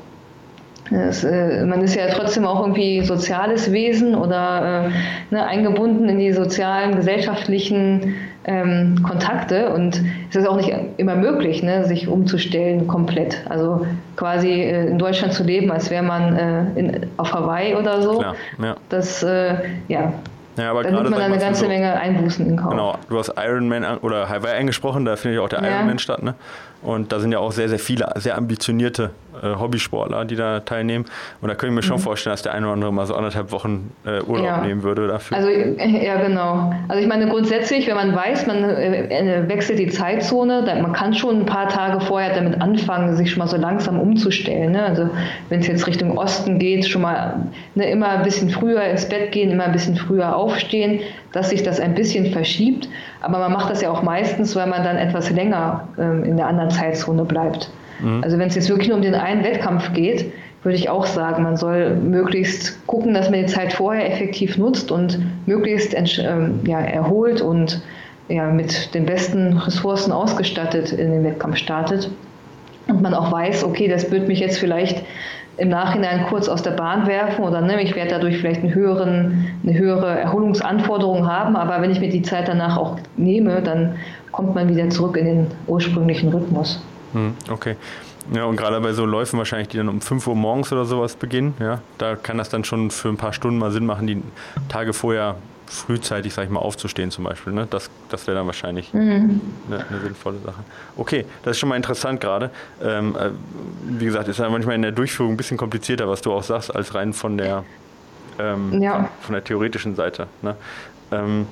Es, äh, man ist ja trotzdem auch irgendwie soziales Wesen oder äh, ne, eingebunden in die sozialen, gesellschaftlichen ähm, Kontakte und es ist auch nicht immer möglich, ne, sich umzustellen komplett. Also quasi äh, in Deutschland zu leben, als wäre man äh, in, auf Hawaii oder so. Klar, ja. Das, äh, ja, ja, aber da nimmt man dann eine ganze so, Menge Einbußen in Kauf. Genau, du hast Ironman oder Hawaii angesprochen, da findet ja auch der ja. Ironman statt. Ne? Und da sind ja auch sehr, sehr viele, sehr ambitionierte äh, Hobbysportler, die da teilnehmen. Und da könnte ich mir schon mhm. vorstellen, dass der eine oder andere mal so anderthalb Wochen äh, Urlaub ja. nehmen würde dafür. Also, äh, ja, genau. Also ich meine, grundsätzlich, wenn man weiß, man äh, äh, wechselt die Zeitzone, dann, man kann schon ein paar Tage vorher damit anfangen, sich schon mal so langsam umzustellen. Ne? Also wenn es jetzt Richtung Osten geht, schon mal ne, immer ein bisschen früher ins Bett gehen, immer ein bisschen früher aufstehen, dass sich das ein bisschen verschiebt. Aber man macht das ja auch meistens, weil man dann etwas länger ähm, in der anderen Zeitzone bleibt. Mhm. Also wenn es jetzt wirklich nur um den einen Wettkampf geht, würde ich auch sagen, man soll möglichst gucken, dass man die Zeit vorher effektiv nutzt und möglichst ähm, ja, erholt und ja, mit den besten Ressourcen ausgestattet in den Wettkampf startet. Und man auch weiß, okay, das wird mich jetzt vielleicht im Nachhinein kurz aus der Bahn werfen oder ne, ich werde dadurch vielleicht einen höheren, eine höhere Erholungsanforderung haben, aber wenn ich mir die Zeit danach auch nehme, dann kommt man wieder zurück in den ursprünglichen Rhythmus. Hm, okay. Ja, und gerade bei so Läufen wahrscheinlich, die dann um 5 Uhr morgens oder sowas beginnen, ja, da kann das dann schon für ein paar Stunden mal Sinn machen, die Tage vorher frühzeitig, sag ich mal, aufzustehen zum Beispiel. Ne? Das, das wäre dann wahrscheinlich mhm. eine, eine, sinnvolle Sache. Okay, das ist schon mal interessant gerade. Ähm, äh, wie gesagt, ist ja manchmal in der Durchführung ein bisschen komplizierter, was du auch sagst, als rein von der, ähm, ja. von, von, der theoretischen Seite. Ne? Ähm,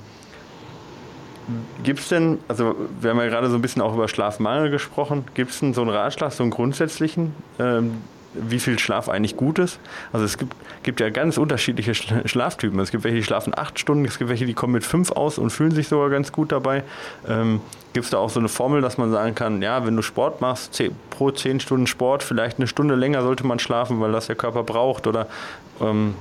Gibt es denn, also wir haben ja gerade so ein bisschen auch über Schlafmangel gesprochen, gibt es denn so einen Ratschlag, so einen grundsätzlichen, ähm, wie viel Schlaf eigentlich gut ist? Also es gibt, gibt ja ganz unterschiedliche Schlaftypen. Es gibt welche, die schlafen acht Stunden, es gibt welche, die kommen mit fünf aus und fühlen sich sogar ganz gut dabei. Ähm, gibt es da auch so eine Formel, dass man sagen kann, ja, wenn du Sport machst, pro zehn Stunden Sport, vielleicht eine Stunde länger sollte man schlafen, weil das der Körper braucht? Oder ähm,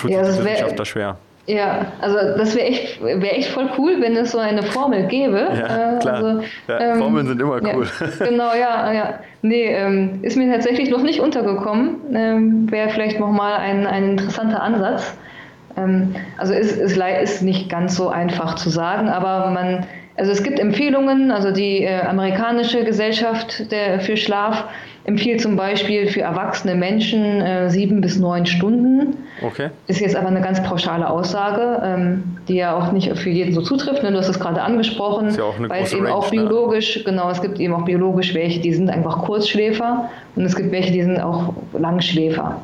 tut ja, sich die Wissenschaftler schwer. Ja, also das wäre echt, wär echt voll cool, wenn es so eine Formel gäbe. Ja, klar. Also, ja, ähm, Formeln sind immer cool. Ja, genau, ja, ja. Nee, ähm, ist mir tatsächlich noch nicht untergekommen. Ähm, wäre vielleicht nochmal ein, ein interessanter Ansatz. Ähm, also ist, ist, ist nicht ganz so einfach zu sagen, aber man, also es gibt Empfehlungen, also die äh, amerikanische Gesellschaft der, für Schlaf empfiehlt zum Beispiel für erwachsene Menschen äh, sieben bis neun Stunden. Okay. Ist jetzt aber eine ganz pauschale Aussage, ähm, die ja auch nicht für jeden so zutrifft. Ne? Du hast es gerade angesprochen, ist ja auch eine weil es eben Range, auch ne? biologisch, ne? genau, es gibt eben auch biologisch welche, die sind einfach Kurzschläfer und es gibt welche, die sind auch Langschläfer.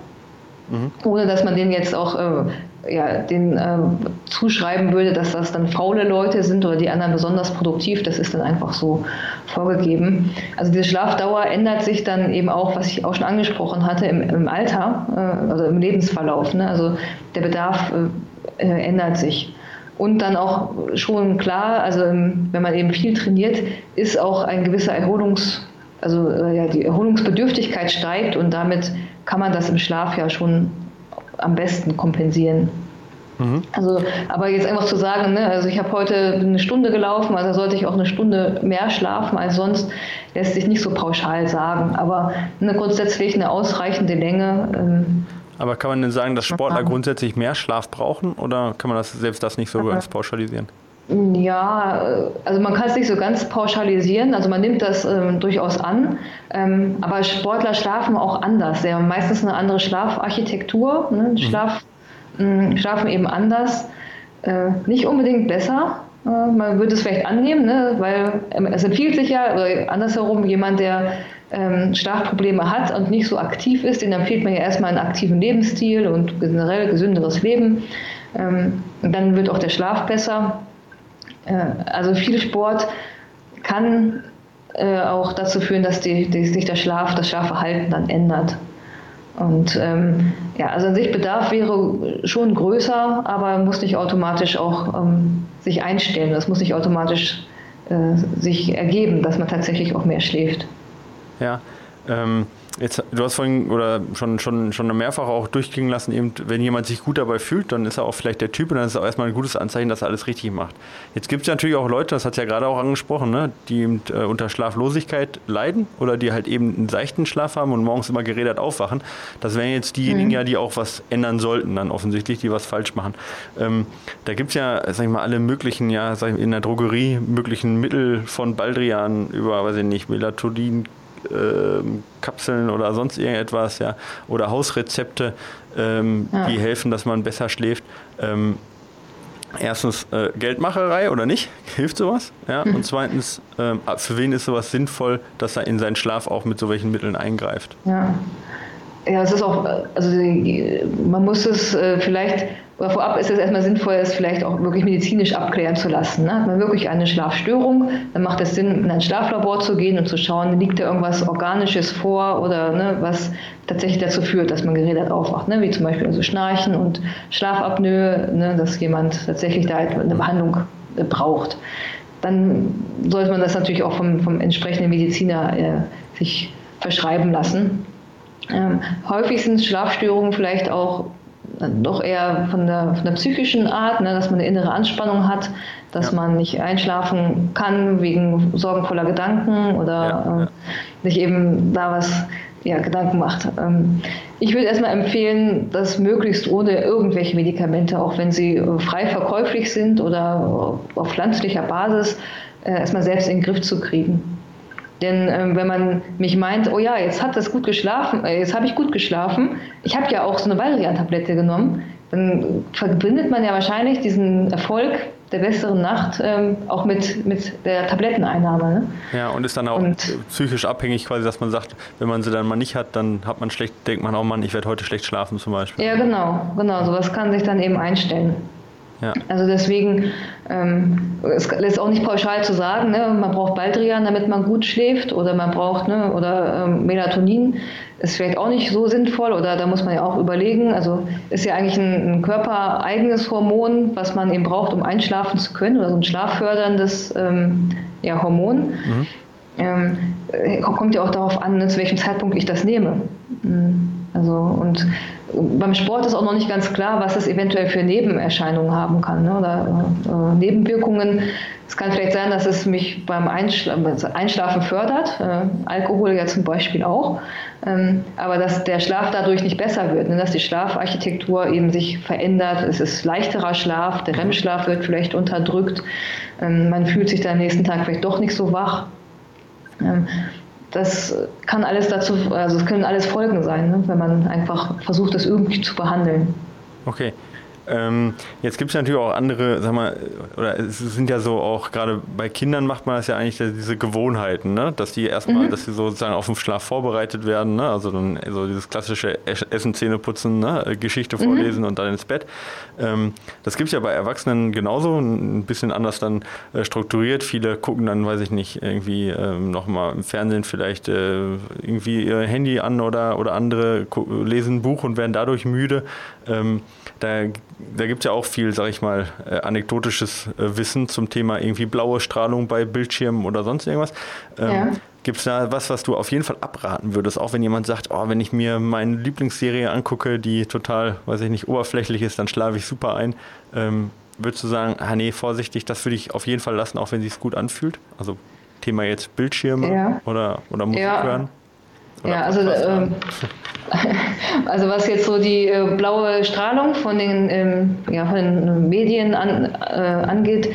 Mhm. Ohne dass man denen jetzt auch äh, ja, den äh, zuschreiben würde, dass das dann faule Leute sind oder die anderen besonders produktiv, das ist dann einfach so vorgegeben. Also diese Schlafdauer ändert sich dann eben auch, was ich auch schon angesprochen hatte, im, im Alter, äh, also im Lebensverlauf. Ne? Also der Bedarf äh, äh ändert sich. Und dann auch schon klar, also wenn man eben viel trainiert, ist auch ein gewisser Erholungs, also äh, ja, die Erholungsbedürftigkeit steigt und damit kann man das im Schlaf ja schon am besten kompensieren. Mhm. Also, aber jetzt einfach zu sagen, ne, also ich habe heute eine Stunde gelaufen, also sollte ich auch eine Stunde mehr schlafen als sonst, lässt sich nicht so pauschal sagen. Aber eine grundsätzlich eine ausreichende Länge. Ähm, aber kann man denn sagen, dass Sportler grundsätzlich mehr Schlaf brauchen oder kann man das selbst das nicht so ganz pauschalisieren? Ja, also man kann es nicht so ganz pauschalisieren. Also man nimmt das ähm, durchaus an. Ähm, aber Sportler schlafen auch anders. Sie haben meistens eine andere Schlafarchitektur. Ne? Mhm. Schlaf, mh, schlafen eben anders. Äh, nicht unbedingt besser. Äh, man würde es vielleicht annehmen, ne? weil ähm, es empfiehlt sich ja, oder andersherum, jemand, der ähm, Schlafprobleme hat und nicht so aktiv ist, den empfiehlt man ja erstmal einen aktiven Lebensstil und generell gesünderes Leben. Ähm, dann wird auch der Schlaf besser. Äh, also viel Sport kann äh, auch dazu führen, dass die, die, sich der Schlaf, das Schlafverhalten dann ändert. Und ähm, ja, also an sich Bedarf wäre schon größer, aber muss nicht automatisch auch ähm, sich einstellen. Das muss nicht automatisch äh, sich ergeben, dass man tatsächlich auch mehr schläft. Ja, ähm, Jetzt, du hast vorhin oder schon, schon, schon mehrfach auch durchklingen lassen, eben, wenn jemand sich gut dabei fühlt, dann ist er auch vielleicht der Typ und dann ist es auch erstmal ein gutes Anzeichen, dass er alles richtig macht. Jetzt gibt es natürlich auch Leute, das hat es ja gerade auch angesprochen, ne, die eben, äh, unter Schlaflosigkeit leiden oder die halt eben einen seichten Schlaf haben und morgens immer gerädert aufwachen. Das wären jetzt diejenigen mhm. ja, die auch was ändern sollten, dann offensichtlich, die was falsch machen. Ähm, da gibt es ja, sag ich mal, alle möglichen, ja, sag ich, in der Drogerie möglichen Mittel von Baldrian über, weiß ich nicht, Melatonin, Kapseln oder sonst irgendetwas, ja, oder Hausrezepte, ähm, ja. die helfen, dass man besser schläft. Ähm, erstens äh, Geldmacherei oder nicht? Hilft sowas? Ja? Mhm. Und zweitens, ähm, für wen ist sowas sinnvoll, dass er in seinen Schlaf auch mit solchen Mitteln eingreift? Ja. Ja, es ist auch, also man muss es äh, vielleicht oder vorab ist es erstmal sinnvoll, es vielleicht auch wirklich medizinisch abklären zu lassen. Ne? Hat man wirklich eine Schlafstörung, dann macht es Sinn, in ein Schlaflabor zu gehen und zu schauen, liegt da irgendwas Organisches vor oder ne, was tatsächlich dazu führt, dass man geredet aufwacht, ne? wie zum Beispiel also Schnarchen und Schlafapnoe, ne? dass jemand tatsächlich da halt eine Behandlung äh, braucht. Dann sollte man das natürlich auch vom, vom entsprechenden Mediziner äh, sich verschreiben lassen. Ähm, häufig sind Schlafstörungen vielleicht auch doch eher von der, von der psychischen Art, ne, dass man eine innere Anspannung hat, dass ja. man nicht einschlafen kann wegen sorgenvoller Gedanken oder ja, äh, sich eben da was ja, Gedanken macht. Ähm, ich würde erstmal empfehlen, das möglichst ohne irgendwelche Medikamente, auch wenn sie äh, frei verkäuflich sind oder auf pflanzlicher Basis, äh, erstmal selbst in den Griff zu kriegen. Denn ähm, wenn man mich meint, oh ja, jetzt hat das gut geschlafen, äh, jetzt habe ich gut geschlafen, ich habe ja auch so eine Valerian-Tablette genommen, dann verbindet man ja wahrscheinlich diesen Erfolg der besseren Nacht ähm, auch mit, mit der Tabletteneinnahme. Ne? Ja, und ist dann auch und, psychisch abhängig quasi, dass man sagt, wenn man sie dann mal nicht hat, dann hat man schlecht, denkt man, oh Mann, ich werde heute schlecht schlafen zum Beispiel. Ja, genau, genau, sowas kann sich dann eben einstellen. Ja. Also deswegen ähm, es ist auch nicht pauschal zu sagen, ne, man braucht Baldrian, damit man gut schläft, oder man braucht ne, oder ähm, Melatonin ist vielleicht auch nicht so sinnvoll, oder da muss man ja auch überlegen. Also ist ja eigentlich ein, ein körpereigenes Hormon, was man eben braucht, um einschlafen zu können, oder so ein schlafförderndes ähm, ja, Hormon. Mhm. Ähm, kommt ja auch darauf an, zu welchem Zeitpunkt ich das nehme. Mhm. Also und beim Sport ist auch noch nicht ganz klar, was es eventuell für Nebenerscheinungen haben kann ne? oder äh, Nebenwirkungen. Es kann vielleicht sein, dass es mich beim Einschla Einschlafen fördert, äh, Alkohol ja zum Beispiel auch, ähm, aber dass der Schlaf dadurch nicht besser wird, ne? dass die Schlafarchitektur eben sich verändert. Es ist leichterer Schlaf, der REM-Schlaf wird vielleicht unterdrückt, ähm, man fühlt sich dann am nächsten Tag vielleicht doch nicht so wach. Ähm, das kann alles dazu, also es können alles Folgen sein, ne, wenn man einfach versucht, das irgendwie zu behandeln. Okay. Ähm, jetzt gibt es natürlich auch andere, sag mal, oder es sind ja so auch, gerade bei Kindern macht man das ja eigentlich diese Gewohnheiten, ne? dass die erstmal, mhm. dass sie sozusagen auf den Schlaf vorbereitet werden, ne? also dann so dieses klassische Essen, Zähne putzen, ne? Geschichte mhm. vorlesen und dann ins Bett. Ähm, das gibt es ja bei Erwachsenen genauso, ein bisschen anders dann äh, strukturiert. Viele gucken dann, weiß ich nicht, irgendwie ähm, nochmal im Fernsehen vielleicht äh, irgendwie ihr Handy an oder, oder andere lesen ein Buch und werden dadurch müde. Ähm, da da gibt es ja auch viel, sag ich mal, äh, anekdotisches äh, Wissen zum Thema irgendwie blaue Strahlung bei Bildschirmen oder sonst irgendwas. Ähm, ja. Gibt es da was, was du auf jeden Fall abraten würdest, auch wenn jemand sagt, oh, wenn ich mir meine Lieblingsserie angucke, die total, weiß ich nicht, oberflächlich ist, dann schlafe ich super ein. Ähm, würdest du sagen, ah nee, vorsichtig, das würde ich auf jeden Fall lassen, auch wenn es sich gut anfühlt? Also Thema jetzt Bildschirme ja. oder, oder Musik ja. hören? Oder ja, also ähm, Also was jetzt so die äh, blaue Strahlung von den, ähm, ja, von den Medien an, äh, angeht,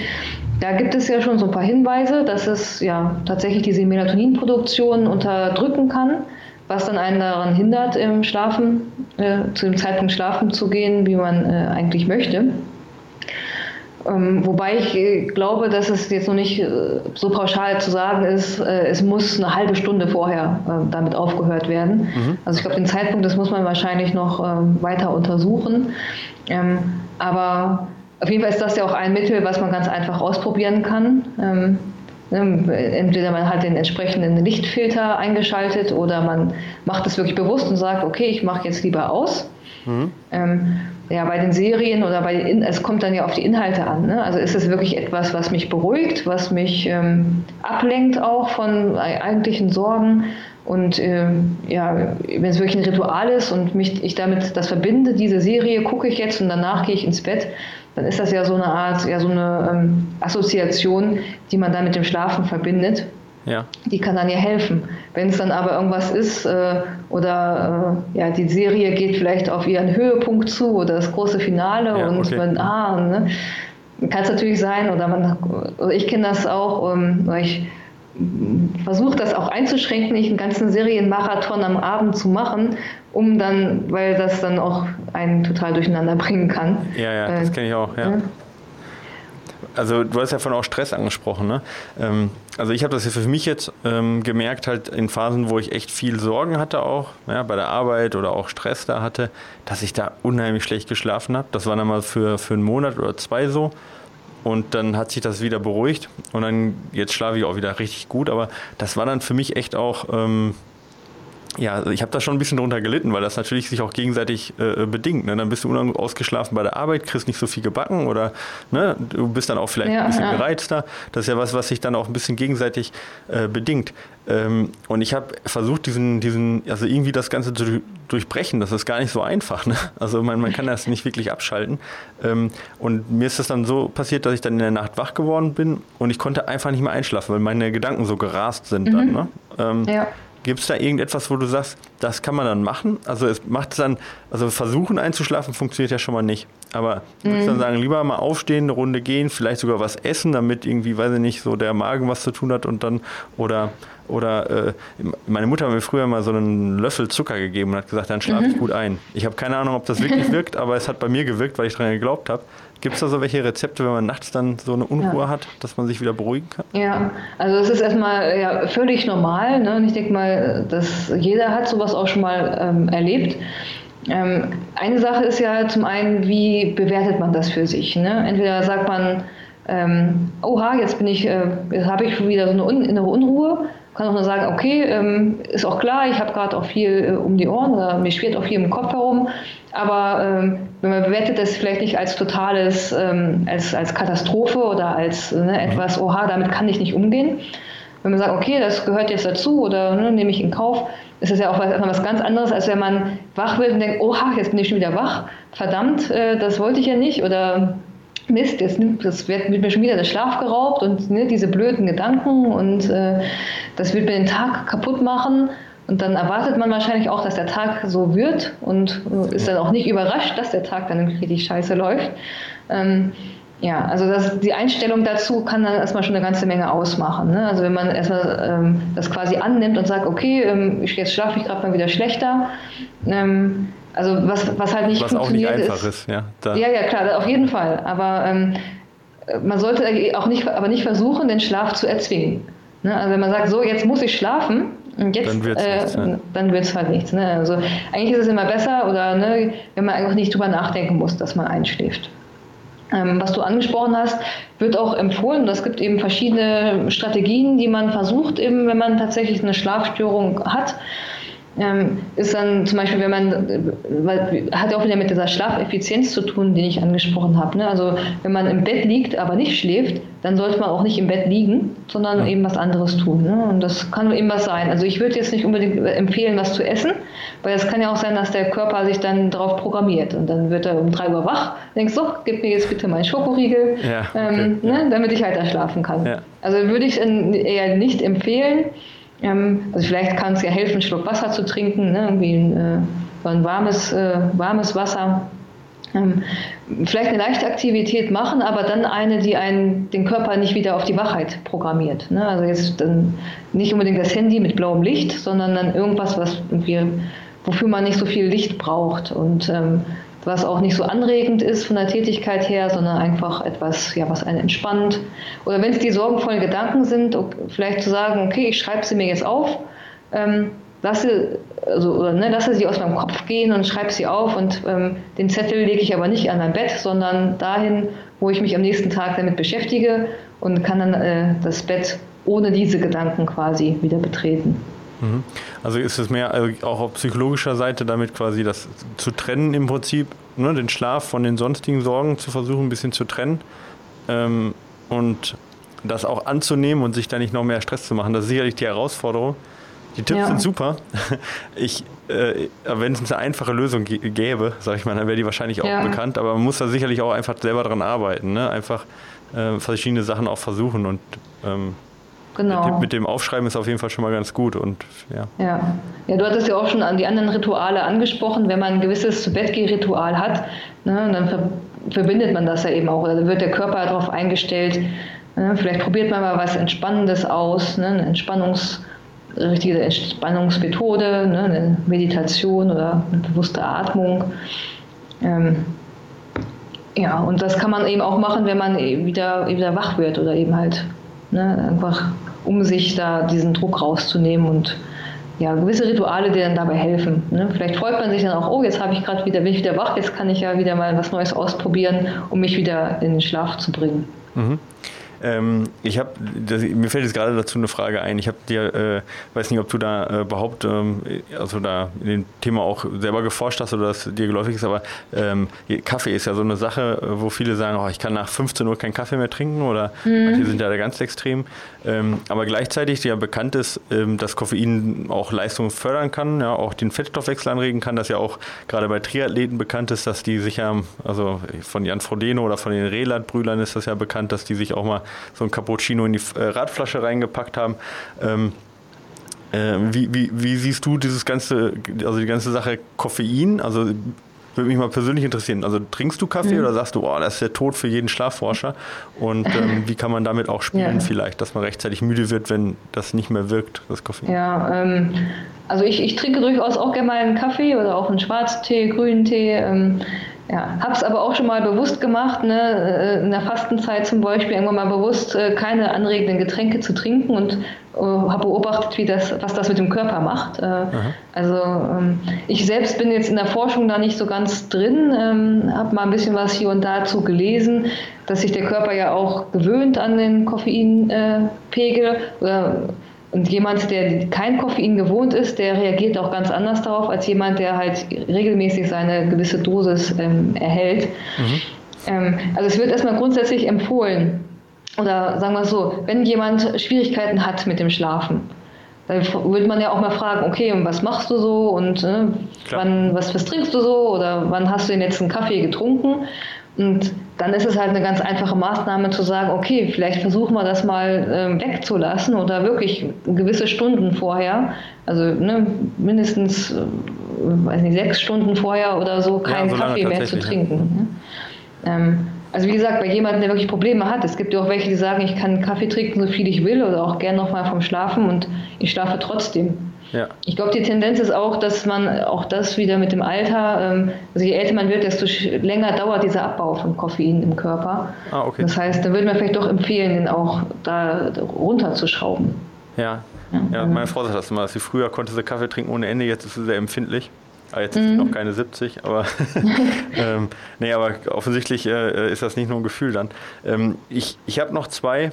da gibt es ja schon so ein paar Hinweise, dass es ja tatsächlich diese Melatoninproduktion unterdrücken kann, was dann einen daran hindert, im Schlafen, äh, zu dem Zeitpunkt schlafen zu gehen, wie man äh, eigentlich möchte. Ähm, wobei ich äh, glaube, dass es jetzt noch nicht äh, so pauschal zu sagen ist, äh, es muss eine halbe Stunde vorher damit aufgehört werden. Mhm. Also ich glaube, den Zeitpunkt, das muss man wahrscheinlich noch ähm, weiter untersuchen. Ähm, aber auf jeden Fall ist das ja auch ein Mittel, was man ganz einfach ausprobieren kann. Ne, entweder man hat den entsprechenden Lichtfilter eingeschaltet oder man macht es wirklich bewusst und sagt, okay, ich mache jetzt lieber aus. Mhm. Ähm, ja, bei den Serien oder bei den, es kommt dann ja auf die Inhalte an. Ne? Also ist es wirklich etwas, was mich beruhigt, was mich ähm, ablenkt auch von eigentlichen Sorgen und ähm, ja, wenn es wirklich ein Ritual ist und mich ich damit das verbinde, diese Serie gucke ich jetzt und danach gehe ich ins Bett, dann ist das ja so eine Art, ja so eine ähm, Assoziation, die man dann mit dem Schlafen verbindet. Ja. Die kann dann ja helfen. Wenn es dann aber irgendwas ist äh, oder äh, ja, die Serie geht vielleicht auf ihren Höhepunkt zu oder das große Finale ja, und okay. man, ah, ne, kann es natürlich sein oder man, oder ich kenne das auch, ähm, ich versuche das auch einzuschränken, nicht einen ganzen Serienmarathon am Abend zu machen, um dann, weil das dann auch einen total durcheinander bringen kann. Ja, ja, das äh, kenne ich auch, ja. ja also du hast ja von auch Stress angesprochen. Ne? Ähm, also ich habe das ja für mich jetzt ähm, gemerkt, halt in Phasen, wo ich echt viel Sorgen hatte auch, ja, bei der Arbeit oder auch Stress da hatte, dass ich da unheimlich schlecht geschlafen habe. Das war dann mal für, für einen Monat oder zwei so. Und dann hat sich das wieder beruhigt und dann jetzt schlafe ich auch wieder richtig gut. Aber das war dann für mich echt auch ähm, ja, also ich habe da schon ein bisschen drunter gelitten, weil das natürlich sich auch gegenseitig äh, bedingt. Ne? Dann bist du unausgeschlafen bei der Arbeit, kriegst nicht so viel gebacken oder ne, du bist dann auch vielleicht ja, ein bisschen ja. gereizter. Das ist ja was, was sich dann auch ein bisschen gegenseitig äh, bedingt. Ähm, und ich habe versucht, diesen, diesen, also irgendwie das Ganze zu durchbrechen. Das ist gar nicht so einfach. Ne? Also man, man kann das nicht wirklich abschalten. Ähm, und mir ist das dann so passiert, dass ich dann in der Nacht wach geworden bin und ich konnte einfach nicht mehr einschlafen, weil meine Gedanken so gerast sind mhm. dann. Ne? Ähm, ja. Gibt es da irgendetwas, wo du sagst, das kann man dann machen? Also es macht dann, also versuchen einzuschlafen funktioniert ja schon mal nicht. Aber mhm. würdest dann sagen, lieber mal aufstehen, eine Runde gehen, vielleicht sogar was essen, damit irgendwie, weiß ich nicht, so der Magen was zu tun hat und dann, oder, oder äh, meine Mutter hat mir früher mal so einen Löffel Zucker gegeben und hat gesagt, dann schlafe mhm. ich gut ein. Ich habe keine Ahnung, ob das wirklich wirkt, aber es hat bei mir gewirkt, weil ich daran geglaubt habe. Gibt es da so welche Rezepte, wenn man nachts dann so eine Unruhe ja. hat, dass man sich wieder beruhigen kann? Ja, also es ist erstmal ja, völlig normal. Ne? Und ich denke mal, dass jeder hat sowas auch schon mal ähm, erlebt. Ähm, eine Sache ist ja zum einen, wie bewertet man das für sich? Ne? Entweder sagt man, ähm, oha, jetzt bin ich, äh, jetzt habe ich wieder so eine un innere Unruhe. Kann auch nur sagen, okay, ähm, ist auch klar, ich habe gerade auch viel äh, um die Ohren oder mir schwirrt auch viel im Kopf herum. Aber ähm, man bewertet das vielleicht nicht als totales, ähm, als, als Katastrophe oder als ne, etwas, oha, damit kann ich nicht umgehen. wenn man sagt, okay, das gehört jetzt dazu oder ne, nehme ich in Kauf, ist das ja auch was, was ganz anderes, als wenn man wach wird und denkt, oha, jetzt bin ich schon wieder wach, verdammt, äh, das wollte ich ja nicht oder Mist, jetzt nimmt, das wird, wird, mir schon wieder der Schlaf geraubt und ne, diese blöden Gedanken und äh, das wird mir den Tag kaputt machen. Und dann erwartet man wahrscheinlich auch, dass der Tag so wird und ist dann auch nicht überrascht, dass der Tag dann richtig scheiße läuft. Ähm, ja, also das, die Einstellung dazu kann dann erstmal schon eine ganze Menge ausmachen. Ne? Also wenn man erstmal ähm, das quasi annimmt und sagt, okay, ähm, jetzt schlafe ich gerade mal wieder schlechter. Ähm, also was, was halt nicht was funktioniert auch nicht einfach ist. ist ja, ja, ja, klar, auf jeden Fall. Aber ähm, man sollte auch nicht, aber nicht versuchen, den Schlaf zu erzwingen. Ne? Also wenn man sagt, so, jetzt muss ich schlafen, und jetzt, dann wird es äh, wird's halt nichts. Ne? Also eigentlich ist es immer besser, oder ne, wenn man einfach nicht drüber nachdenken muss, dass man einschläft. Ähm, was du angesprochen hast, wird auch empfohlen. Es gibt eben verschiedene Strategien, die man versucht, eben, wenn man tatsächlich eine Schlafstörung hat ist dann zum Beispiel, wenn man, weil, hat auch wieder mit dieser Schlafeffizienz zu tun, die ich angesprochen habe. Ne? Also wenn man im Bett liegt, aber nicht schläft, dann sollte man auch nicht im Bett liegen, sondern ja. eben was anderes tun. Ne? Und das kann eben was sein. Also ich würde jetzt nicht unbedingt empfehlen, was zu essen, weil es kann ja auch sein, dass der Körper sich dann darauf programmiert und dann wird er um drei Uhr wach, denkst so, gib mir jetzt bitte meinen Schokoriegel, ja, ähm, okay, ne? damit ich weiter schlafen kann. Also würde ich eher nicht empfehlen. Ähm, also vielleicht kann es ja helfen, einen Schluck Wasser zu trinken, ne? irgendwie ein, äh, ein warmes, äh, warmes Wasser. Ähm, vielleicht eine leichte Aktivität machen, aber dann eine, die einen, den Körper nicht wieder auf die Wachheit programmiert. Ne? Also jetzt dann nicht unbedingt das Handy mit blauem Licht, sondern dann irgendwas, was irgendwie, wofür man nicht so viel Licht braucht. Und ähm, was auch nicht so anregend ist von der Tätigkeit her, sondern einfach etwas, ja, was einen entspannt. Oder wenn es die sorgenvollen Gedanken sind, vielleicht zu sagen, okay, ich schreibe sie mir jetzt auf, ähm, lasse, also, oder, ne, lasse sie aus meinem Kopf gehen und schreibe sie auf und ähm, den Zettel lege ich aber nicht an mein Bett, sondern dahin, wo ich mich am nächsten Tag damit beschäftige und kann dann äh, das Bett ohne diese Gedanken quasi wieder betreten. Mhm. Also ist es mehr also auch auf psychologischer Seite damit quasi das zu trennen im Prinzip, ne, den Schlaf von den sonstigen Sorgen zu versuchen, ein bisschen zu trennen ähm, und das auch anzunehmen und sich da nicht noch mehr Stress zu machen. Das ist sicherlich die Herausforderung. Die Tipps ja. sind super. Ich, äh, wenn es eine einfache Lösung gäbe, sage ich mal, dann wäre die wahrscheinlich auch ja. bekannt. Aber man muss da sicherlich auch einfach selber dran arbeiten. Ne? Einfach äh, verschiedene Sachen auch versuchen und ähm, Genau. Mit dem Aufschreiben ist auf jeden Fall schon mal ganz gut. Und, ja. Ja. ja, du hattest ja auch schon an die anderen Rituale angesprochen. Wenn man ein gewisses zu Bett ritual hat, ne, dann ver verbindet man das ja eben auch. Oder wird der Körper darauf eingestellt. Ne, vielleicht probiert man mal was Entspannendes aus, ne, eine Entspannungs richtige Entspannungsmethode, ne, eine Meditation oder eine bewusste Atmung. Ähm, ja, und das kann man eben auch machen, wenn man wieder, wieder wach wird oder eben halt ne, einfach um sich da diesen Druck rauszunehmen und ja, gewisse Rituale, die dann dabei helfen. Ne? Vielleicht freut man sich dann auch, oh, jetzt habe ich gerade wieder, bin ich wieder wach, jetzt kann ich ja wieder mal was Neues ausprobieren, um mich wieder in den Schlaf zu bringen. Mhm. Ähm, ich habe, mir fällt jetzt gerade dazu eine Frage ein. Ich habe dir, äh, weiß nicht, ob du da äh, überhaupt, ähm, also da in dem Thema auch selber geforscht hast oder das dir geläufig ist, aber ähm, Kaffee ist ja so eine Sache, wo viele sagen, oh, ich kann nach 15 Uhr keinen Kaffee mehr trinken oder mhm. manche sind ja da ganz extrem. Ähm, aber gleichzeitig ja bekannt ist, ähm, dass Koffein auch Leistung fördern kann, ja, auch den Fettstoffwechsel anregen kann, dass ja auch gerade bei Triathleten bekannt ist, dass die sich ja, also von Jan Frodeno oder von den Relat-Brüdern ist das ja bekannt, dass die sich auch mal so ein Cappuccino in die äh, Radflasche reingepackt haben. Ähm, äh, wie, wie, wie, siehst du dieses ganze, also die ganze Sache Koffein? Also würde mich mal persönlich interessieren. Also trinkst du Kaffee mhm. oder sagst du, oh, das ist der Tod für jeden Schlafforscher? Und ähm, wie kann man damit auch spielen, ja. vielleicht, dass man rechtzeitig müde wird, wenn das nicht mehr wirkt, das Koffein? Ja, ähm, also ich, ich trinke durchaus auch gerne mal einen Kaffee oder auch einen Schwarztee, grünen Tee. Ähm, ja, habe es aber auch schon mal bewusst gemacht, ne, äh, in der Fastenzeit zum Beispiel irgendwann mal bewusst äh, keine anregenden Getränke zu trinken und äh, habe beobachtet, wie das, was das mit dem Körper macht. Äh, also ähm, ich selbst bin jetzt in der Forschung da nicht so ganz drin, ähm, habe mal ein bisschen was hier und dazu gelesen, dass sich der Körper ja auch gewöhnt an den Koffeinpegel oder und jemand, der kein Koffein gewohnt ist, der reagiert auch ganz anders darauf als jemand, der halt regelmäßig seine gewisse Dosis ähm, erhält. Mhm. Ähm, also es wird erstmal grundsätzlich empfohlen, oder sagen wir es so, wenn jemand Schwierigkeiten hat mit dem Schlafen, dann würde man ja auch mal fragen, okay, was machst du so und äh, wann, was, was trinkst du so oder wann hast du den letzten Kaffee getrunken? Und dann ist es halt eine ganz einfache Maßnahme zu sagen, okay, vielleicht versuchen wir das mal ähm, wegzulassen oder wirklich gewisse Stunden vorher, also ne, mindestens äh, weiß nicht, sechs Stunden vorher oder so keinen ja, so Kaffee mehr zu trinken. Ne? Ähm, also wie gesagt, bei jemandem, der wirklich Probleme hat, es gibt ja auch welche, die sagen, ich kann Kaffee trinken, so viel ich will oder auch gerne nochmal vom Schlafen und ich schlafe trotzdem. Ja. Ich glaube, die Tendenz ist auch, dass man auch das wieder mit dem Alter, ähm, also je älter man wird, desto länger dauert dieser Abbau von Koffein im Körper. Ah, okay. Das heißt, da würde man vielleicht doch empfehlen, den auch da runterzuschrauben. Ja. Ja, ja meine Frau sagt das immer, dass sie früher konnte sie Kaffee trinken ohne Ende, jetzt ist sie sehr empfindlich. Aber jetzt ist sie mhm. noch keine 70, aber ähm, nee, aber offensichtlich äh, ist das nicht nur ein Gefühl dann. Ähm, ich ich habe noch zwei,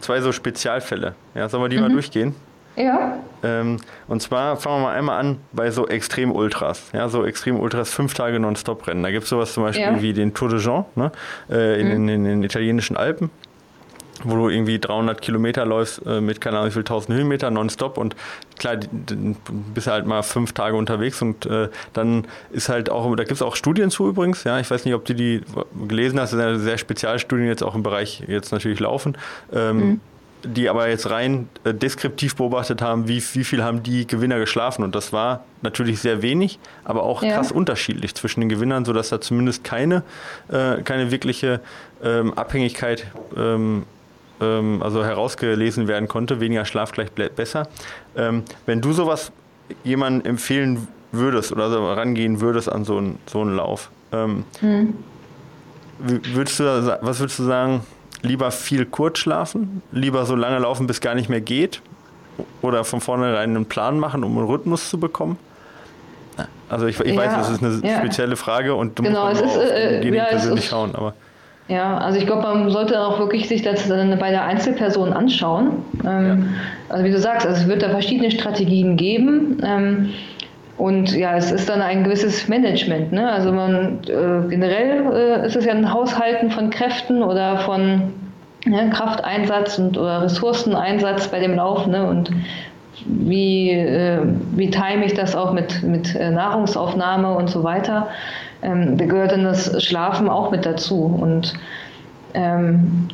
zwei so Spezialfälle. Ja, sollen wir die mhm. mal durchgehen? Ja. Ähm, und zwar fangen wir mal einmal an bei so Extrem-Ultras. Ja, so Extrem-Ultras, fünf Tage Non-Stop-Rennen. Da gibt es sowas zum Beispiel ja. wie den Tour de Jean ne? Äh, in, mhm. in, in, den italienischen Alpen wo du irgendwie 300 Kilometer läufst äh, mit keine Ahnung wie viel 1000 Höhenmeter nonstop und klar, bist halt mal fünf Tage unterwegs und äh, dann ist halt auch, da gibt es auch Studien zu übrigens, ja, ich weiß nicht, ob du die gelesen hast, das sind sehr Spezialstudien jetzt auch im Bereich jetzt natürlich laufen. Ähm, mhm die aber jetzt rein äh, deskriptiv beobachtet haben, wie, wie viel haben die Gewinner geschlafen. Und das war natürlich sehr wenig, aber auch ja. krass unterschiedlich zwischen den Gewinnern, sodass da zumindest keine, äh, keine wirkliche ähm, Abhängigkeit ähm, ähm, also herausgelesen werden konnte. Weniger Schlaf gleich besser. Ähm, wenn du sowas jemandem empfehlen würdest oder so rangehen würdest an so einen, so einen Lauf, hm. würdest du, was würdest du sagen, lieber viel kurz schlafen, lieber so lange laufen, bis gar nicht mehr geht oder von vornherein einen Plan machen, um einen Rhythmus zu bekommen? Also ich, ich ja, weiß, das ist eine ja. spezielle Frage und du genau, musst es ist, äh, ja, persönlich ist, schauen. Aber ja, also ich glaube, man sollte auch wirklich sich das dann bei der Einzelperson anschauen. Ähm, also wie du sagst, also es wird da verschiedene Strategien geben. Ähm, und ja, es ist dann ein gewisses Management. Ne? Also man äh, generell äh, ist es ja ein Haushalten von Kräften oder von ja, Krafteinsatz und oder Ressourceneinsatz bei dem Lauf. Ne? Und wie, äh, wie time ich das auch mit, mit äh, Nahrungsaufnahme und so weiter. Ähm, da gehört dann das Schlafen auch mit dazu. Und ähm,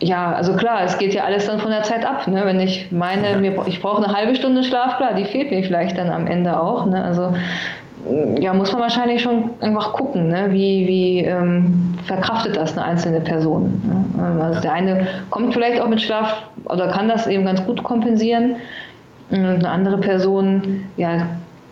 ja, also klar, es geht ja alles dann von der Zeit ab. Ne? Wenn ich meine, mir, ich brauche eine halbe Stunde Schlaf, klar, die fehlt mir vielleicht dann am Ende auch. Ne? Also ja, muss man wahrscheinlich schon einfach gucken, ne? wie, wie ähm, verkraftet das eine einzelne Person. Ne? Also der eine kommt vielleicht auch mit Schlaf oder kann das eben ganz gut kompensieren. Und eine andere Person, ja,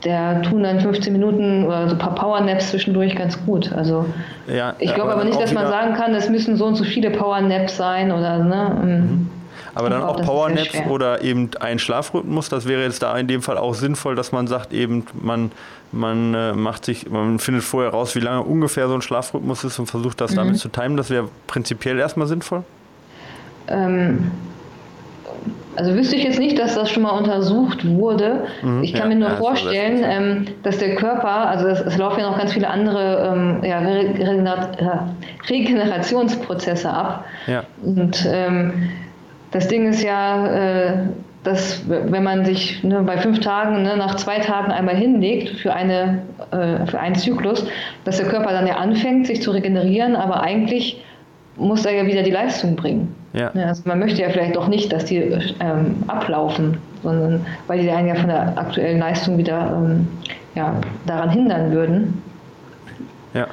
der tun dann 15 Minuten oder so ein paar Powernaps zwischendurch ganz gut. Also ja, ich glaube aber nicht, dass man sagen kann, es müssen so und so viele Powernaps sein oder ne. Ähm, mhm. Aber dann auch Powernaps oder eben ein Schlafrhythmus, das wäre jetzt da in dem Fall auch sinnvoll, dass man sagt, eben man, man äh, macht sich, man findet vorher raus, wie lange ungefähr so ein Schlafrhythmus ist und versucht das mhm. damit zu timen. Das wäre prinzipiell erstmal sinnvoll. Ähm, also wüsste ich jetzt nicht, dass das schon mal untersucht wurde. Mhm, ich kann ja, mir nur ja, vorstellen, das ähm, dass der Körper, also es, es, laufen ja noch ganz viele andere ähm, ja, Regenerationsprozesse ab. Und ähm, das Ding ist ja, äh, dass wenn man sich ne, bei fünf Tagen ne, nach zwei Tagen einmal hinlegt für, eine, äh, für einen Zyklus, dass der Körper dann ja anfängt, sich zu regenerieren, aber eigentlich muss er ja wieder die Leistung bringen. Ja. also man möchte ja vielleicht doch nicht, dass die ähm, ablaufen, sondern weil die einen ja von der aktuellen Leistung wieder ähm, ja, daran hindern würden. Ja.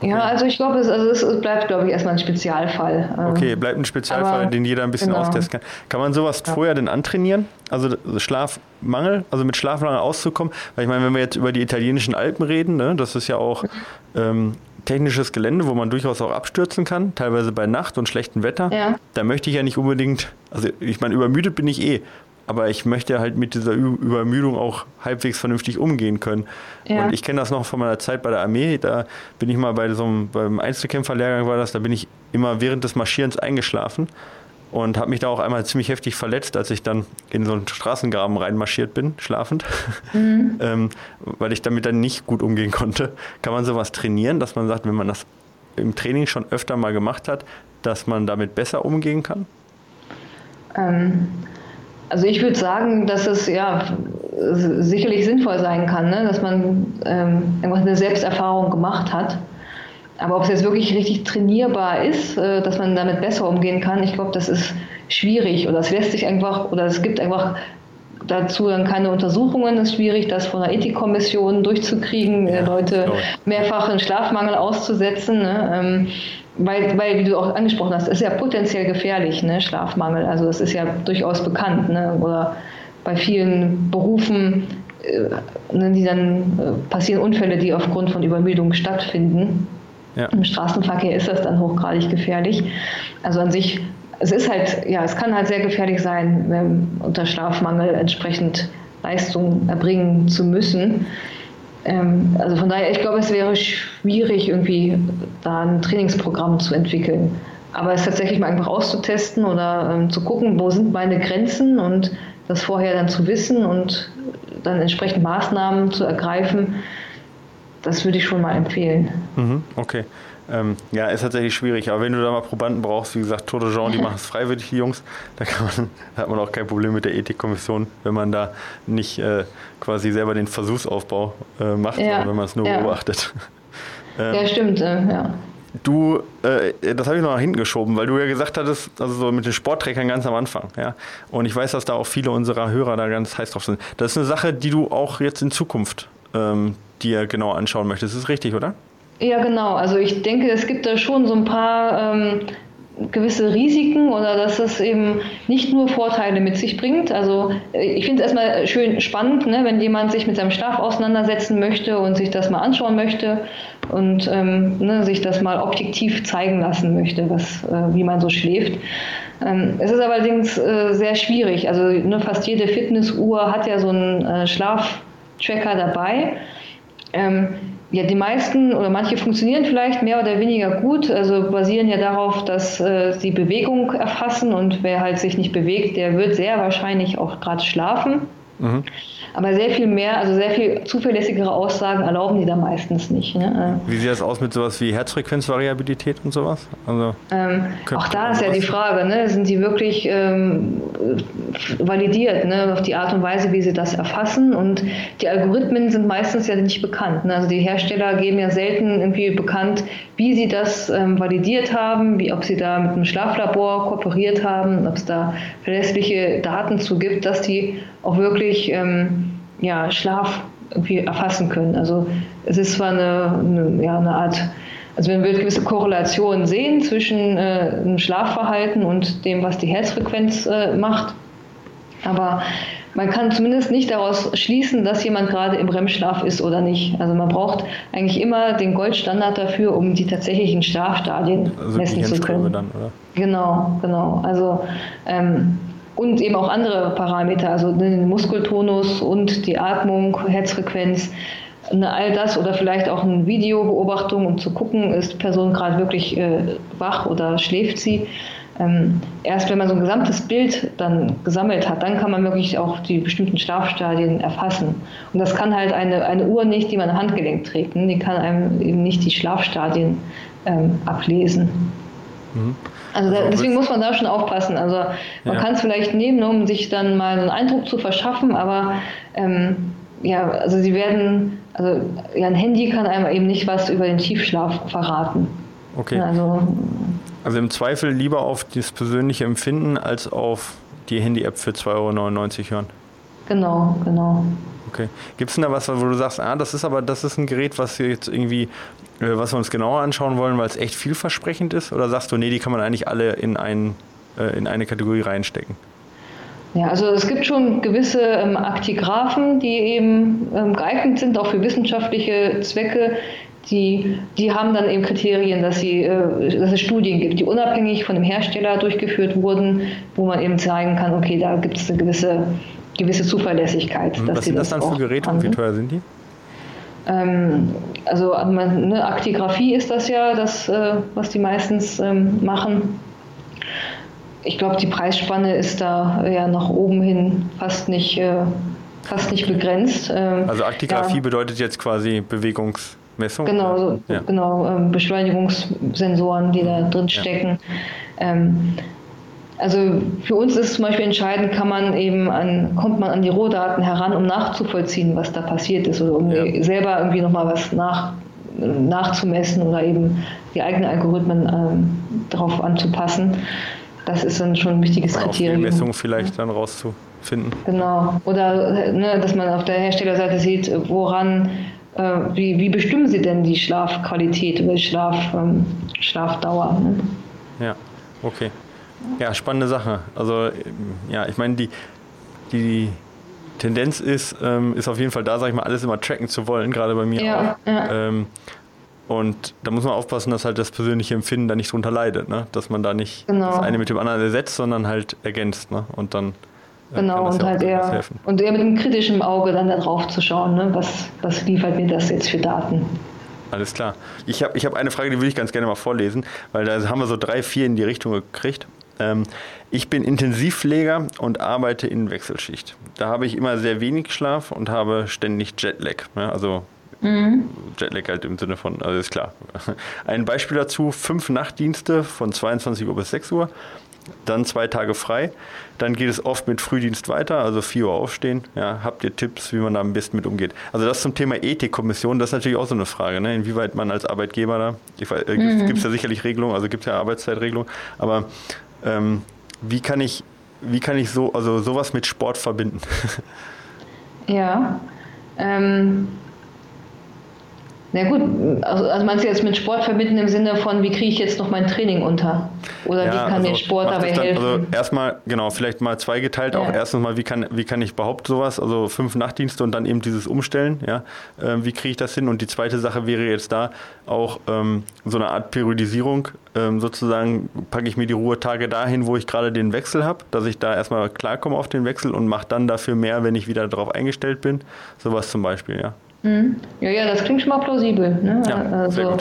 Okay. Ja, also ich glaube, es, also es bleibt, glaube ich, erstmal ein Spezialfall. Ähm, okay, bleibt ein Spezialfall, Aber, den jeder ein bisschen genau. austesten kann. Kann man sowas ja. vorher denn antrainieren? Also Schlafmangel, also mit Schlafmangel auszukommen? Weil ich meine, wenn wir jetzt über die italienischen Alpen reden, ne, das ist ja auch ähm, technisches Gelände, wo man durchaus auch abstürzen kann, teilweise bei Nacht und schlechtem Wetter. Ja. Da möchte ich ja nicht unbedingt, also ich meine, übermüdet bin ich eh, aber ich möchte halt mit dieser Übermüdung auch halbwegs vernünftig umgehen können. Ja. Und ich kenne das noch von meiner Zeit bei der Armee, da bin ich mal bei so einem, beim Einzelkämpferlehrgang war das, da bin ich immer während des Marschierens eingeschlafen und habe mich da auch einmal ziemlich heftig verletzt, als ich dann in so einen Straßengraben reinmarschiert bin, schlafend, mhm. ähm, weil ich damit dann nicht gut umgehen konnte. Kann man sowas trainieren, dass man sagt, wenn man das im Training schon öfter mal gemacht hat, dass man damit besser umgehen kann? Ähm, also ich würde sagen, dass es ja sicherlich sinnvoll sein kann, ne? dass man ähm, einfach eine Selbsterfahrung gemacht hat. Aber ob es jetzt wirklich richtig trainierbar ist, äh, dass man damit besser umgehen kann, ich glaube, das ist schwierig oder es lässt sich einfach oder es gibt einfach dazu dann keine Untersuchungen. Es ist schwierig, das von der Ethikkommission durchzukriegen, ja, Leute mehrfach in Schlafmangel auszusetzen. Ne? Ähm, weil, weil, wie du auch angesprochen hast, ist ja potenziell gefährlich, ne? Schlafmangel. Also das ist ja durchaus bekannt. Ne? Oder bei vielen Berufen, äh, ne, die dann äh, passieren Unfälle, die aufgrund von Übermüdung stattfinden. Ja. Im Straßenverkehr ist das dann hochgradig gefährlich. Also an sich es ist halt, ja, es kann halt sehr gefährlich sein, wenn unter Schlafmangel entsprechend Leistung erbringen zu müssen. Ähm, also von daher, ich glaube, es wäre schwierig, irgendwie da ein Trainingsprogramm zu entwickeln. Aber es tatsächlich mal einfach auszutesten oder ähm, zu gucken, wo sind meine Grenzen und das vorher dann zu wissen und dann entsprechend Maßnahmen zu ergreifen, das würde ich schon mal empfehlen. Mhm, okay. Ähm, ja, ist tatsächlich schwierig. Aber wenn du da mal Probanden brauchst, wie gesagt, Tour de Jean, die machen es freiwillig, die Jungs, da, man, da, hat man auch kein Problem mit der Ethikkommission, wenn man da nicht äh, quasi selber den Versuchsaufbau äh, macht, ja, sondern wenn man es nur ja. beobachtet. ähm, ja, stimmt, äh, ja. Du, äh, das habe ich noch nach hinten geschoben, weil du ja gesagt hattest, also so mit den Sportträgern ganz am Anfang, ja. Und ich weiß, dass da auch viele unserer Hörer da ganz heiß drauf sind. Das ist eine Sache, die du auch jetzt in Zukunft ähm, dir genau anschauen möchtest. Das ist richtig, oder? Ja, genau. Also ich denke, es gibt da schon so ein paar ähm, gewisse Risiken oder dass es eben nicht nur Vorteile mit sich bringt. Also äh, ich finde es erstmal schön spannend, ne, wenn jemand sich mit seinem Schlaf auseinandersetzen möchte und sich das mal anschauen möchte und ähm, ne, sich das mal objektiv zeigen lassen möchte, was, äh, wie man so schläft. Ähm, es ist allerdings äh, sehr schwierig. Also ne, fast jede Fitnessuhr hat ja so einen äh, Schlaftracker dabei. Ähm, ja, die meisten oder manche funktionieren vielleicht mehr oder weniger gut, also basieren ja darauf, dass äh, sie Bewegung erfassen und wer halt sich nicht bewegt, der wird sehr wahrscheinlich auch gerade schlafen. Mhm. Aber sehr viel mehr, also sehr viel zuverlässigere Aussagen erlauben die da meistens nicht. Ne? Wie sieht das aus mit sowas wie Herzfrequenzvariabilität und sowas? Also, ähm, auch da ist ja die Frage, ne? sind die wirklich ähm, validiert ne? auf die Art und Weise, wie sie das erfassen? Und die Algorithmen sind meistens ja nicht bekannt. Ne? Also die Hersteller geben ja selten irgendwie bekannt, wie sie das ähm, validiert haben, wie, ob sie da mit einem Schlaflabor kooperiert haben, ob es da verlässliche Daten zu gibt, dass die auch wirklich ähm, ja, Schlaf irgendwie erfassen können. Also es ist zwar eine, eine, ja, eine Art, also wenn wir gewisse Korrelationen sehen zwischen äh, dem Schlafverhalten und dem, was die Herzfrequenz äh, macht, aber man kann zumindest nicht daraus schließen, dass jemand gerade im REM-Schlaf ist oder nicht. Also man braucht eigentlich immer den Goldstandard dafür, um die tatsächlichen Schlafstadien also messen zu können. Dann? Genau, genau. Also ähm, und eben auch andere Parameter, also den Muskeltonus und die Atmung, Herzfrequenz, ne, all das oder vielleicht auch eine Videobeobachtung, um zu gucken, ist die Person gerade wirklich äh, wach oder schläft sie. Ähm, erst wenn man so ein gesamtes Bild dann gesammelt hat, dann kann man wirklich auch die bestimmten Schlafstadien erfassen. Und das kann halt eine, eine Uhr nicht, die man am Handgelenk trägt. Ne? Die kann einem eben nicht die Schlafstadien ähm, ablesen. Mhm. Also, da, deswegen muss man da schon aufpassen. Also man ja. kann es vielleicht nehmen, um sich dann mal einen Eindruck zu verschaffen, aber ähm, ja, also sie werden, also ja, ein Handy kann einem eben nicht was über den Tiefschlaf verraten. Okay. Also also im Zweifel lieber auf das persönliche Empfinden als auf die Handy-App für 2,99 Euro hören. Genau, genau. Okay. Gibt es denn da was, wo du sagst, ah, das ist aber, das ist ein Gerät, was jetzt irgendwie, was wir uns genauer anschauen wollen, weil es echt vielversprechend ist? Oder sagst du, nee, die kann man eigentlich alle in, ein, äh, in eine Kategorie reinstecken? Ja, also es gibt schon gewisse ähm, Aktigraphen, die eben ähm, geeignet sind, auch für wissenschaftliche Zwecke, die, die haben dann eben Kriterien, dass, sie, äh, dass es Studien gibt, die unabhängig von dem Hersteller durchgeführt wurden, wo man eben zeigen kann, okay, da gibt es eine gewisse, gewisse Zuverlässigkeit. Mhm. Was sind das, das dann für Geräte und wie teuer sind die? Ähm, also eine Aktigraphie ist das ja, das, äh, was die meistens ähm, machen. Ich glaube, die Preisspanne ist da ja nach oben hin fast nicht, äh, fast nicht begrenzt. Ähm, also Aktigraphie ja. bedeutet jetzt quasi Bewegungs Messung? Genau, so, ja. genau ähm, Beschleunigungssensoren, die da drin stecken. Ja. Ähm, also für uns ist zum Beispiel entscheidend, kann man eben an, kommt man an die Rohdaten heran, um nachzuvollziehen, was da passiert ist oder um ja. selber irgendwie nochmal was nach, nachzumessen oder eben die eigenen Algorithmen ähm, darauf anzupassen. Das ist dann schon ein wichtiges Auf Kriterium. Die Messung vielleicht dann rauszufinden. Genau. Oder ne, dass man auf der Herstellerseite sieht, woran, äh, wie, wie bestimmen Sie denn die Schlafqualität oder die Schlaf, ähm, Schlafdauer? Ne? Ja, okay. Ja, spannende Sache. Also, ja, ich meine, die, die Tendenz ist, ähm, ist auf jeden Fall da, sag ich mal, alles immer tracken zu wollen, gerade bei mir ja, auch. Ja. Ähm, und da muss man aufpassen, dass halt das persönliche Empfinden da nicht drunter leidet, ne? dass man da nicht genau. das eine mit dem anderen ersetzt, sondern halt ergänzt. Ne? Und dann äh, genau, und ja halt eher, und eher mit einem kritischen Auge dann da drauf zu schauen, ne? was, was liefert mir das jetzt für Daten. Alles klar. Ich habe ich hab eine Frage, die würde ich ganz gerne mal vorlesen, weil da haben wir so drei, vier in die Richtung gekriegt. Ähm, ich bin Intensivpfleger und arbeite in Wechselschicht. Da habe ich immer sehr wenig Schlaf und habe ständig Jetlag. Ja, also mhm. Jetlag halt im Sinne von, also ist klar. Ein Beispiel dazu, fünf Nachtdienste von 22 Uhr bis 6 Uhr, dann zwei Tage frei. Dann geht es oft mit Frühdienst weiter, also 4 Uhr aufstehen. Ja, habt ihr Tipps, wie man da am besten mit umgeht? Also das zum Thema Ethikkommission, das ist natürlich auch so eine Frage, ne? inwieweit man als Arbeitgeber da, äh, mhm. gibt es ja sicherlich Regelungen, also gibt es ja Arbeitszeitregelungen, aber ähm, wie kann ich, wie kann ich so, also sowas mit Sport verbinden? ja. Ähm, na gut, also, also meinst du jetzt mit Sport verbinden im Sinne von, wie kriege ich jetzt noch mein Training unter? Oder ja, wie kann also mir Sport dabei dann, helfen? Also erstmal, genau, vielleicht mal zweigeteilt ja. auch. Erstens mal, wie kann, wie kann ich überhaupt sowas, also fünf Nachtdienste und dann eben dieses Umstellen, ja, äh, wie kriege ich das hin? Und die zweite Sache wäre jetzt da auch ähm, so eine Art Periodisierung, ähm, sozusagen packe ich mir die Ruhetage dahin, wo ich gerade den Wechsel habe, dass ich da erstmal klarkomme auf den Wechsel und mache dann dafür mehr, wenn ich wieder darauf eingestellt bin. Sowas zum Beispiel, ja. Mhm. Ja, ja, das klingt schon mal plausibel. Ne? Ja, also,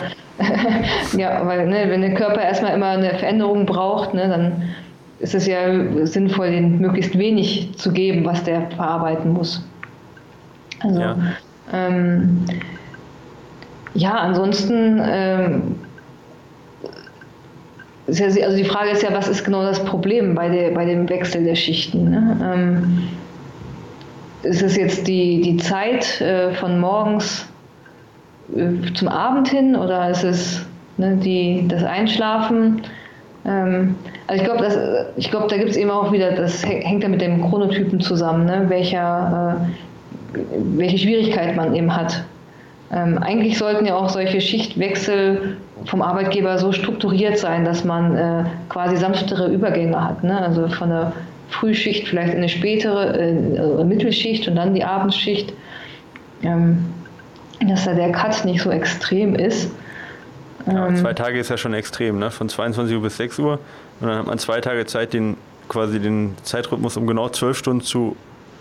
ja, weil ne, wenn der Körper erstmal immer eine Veränderung braucht, ne, dann ist es ja sinnvoll, den möglichst wenig zu geben, was der verarbeiten muss. Also, ja, ähm, ja ansonsten, ähm, also die Frage ist ja, was ist genau das Problem bei, der, bei dem Wechsel der Schichten? Ne? Ähm, ist es jetzt die, die Zeit äh, von morgens äh, zum Abend hin oder ist es ne, die, das Einschlafen? Ähm, also ich glaube, ich da gibt es eben auch wieder, das hängt ja mit dem Chronotypen zusammen, ne, welcher, äh, welche Schwierigkeit man eben hat. Ähm, eigentlich sollten ja auch solche Schichtwechsel vom Arbeitgeber so strukturiert sein, dass man äh, quasi sanftere Übergänge hat. Ne? Also von der Frühschicht vielleicht eine spätere äh, Mittelschicht und dann die Abendschicht, ähm, dass da der Cut nicht so extrem ist. Ja, ähm, zwei Tage ist ja schon extrem, ne? von 22 Uhr bis 6 Uhr. Und dann hat man zwei Tage Zeit, den quasi den Zeitrhythmus um genau zwölf Stunden zu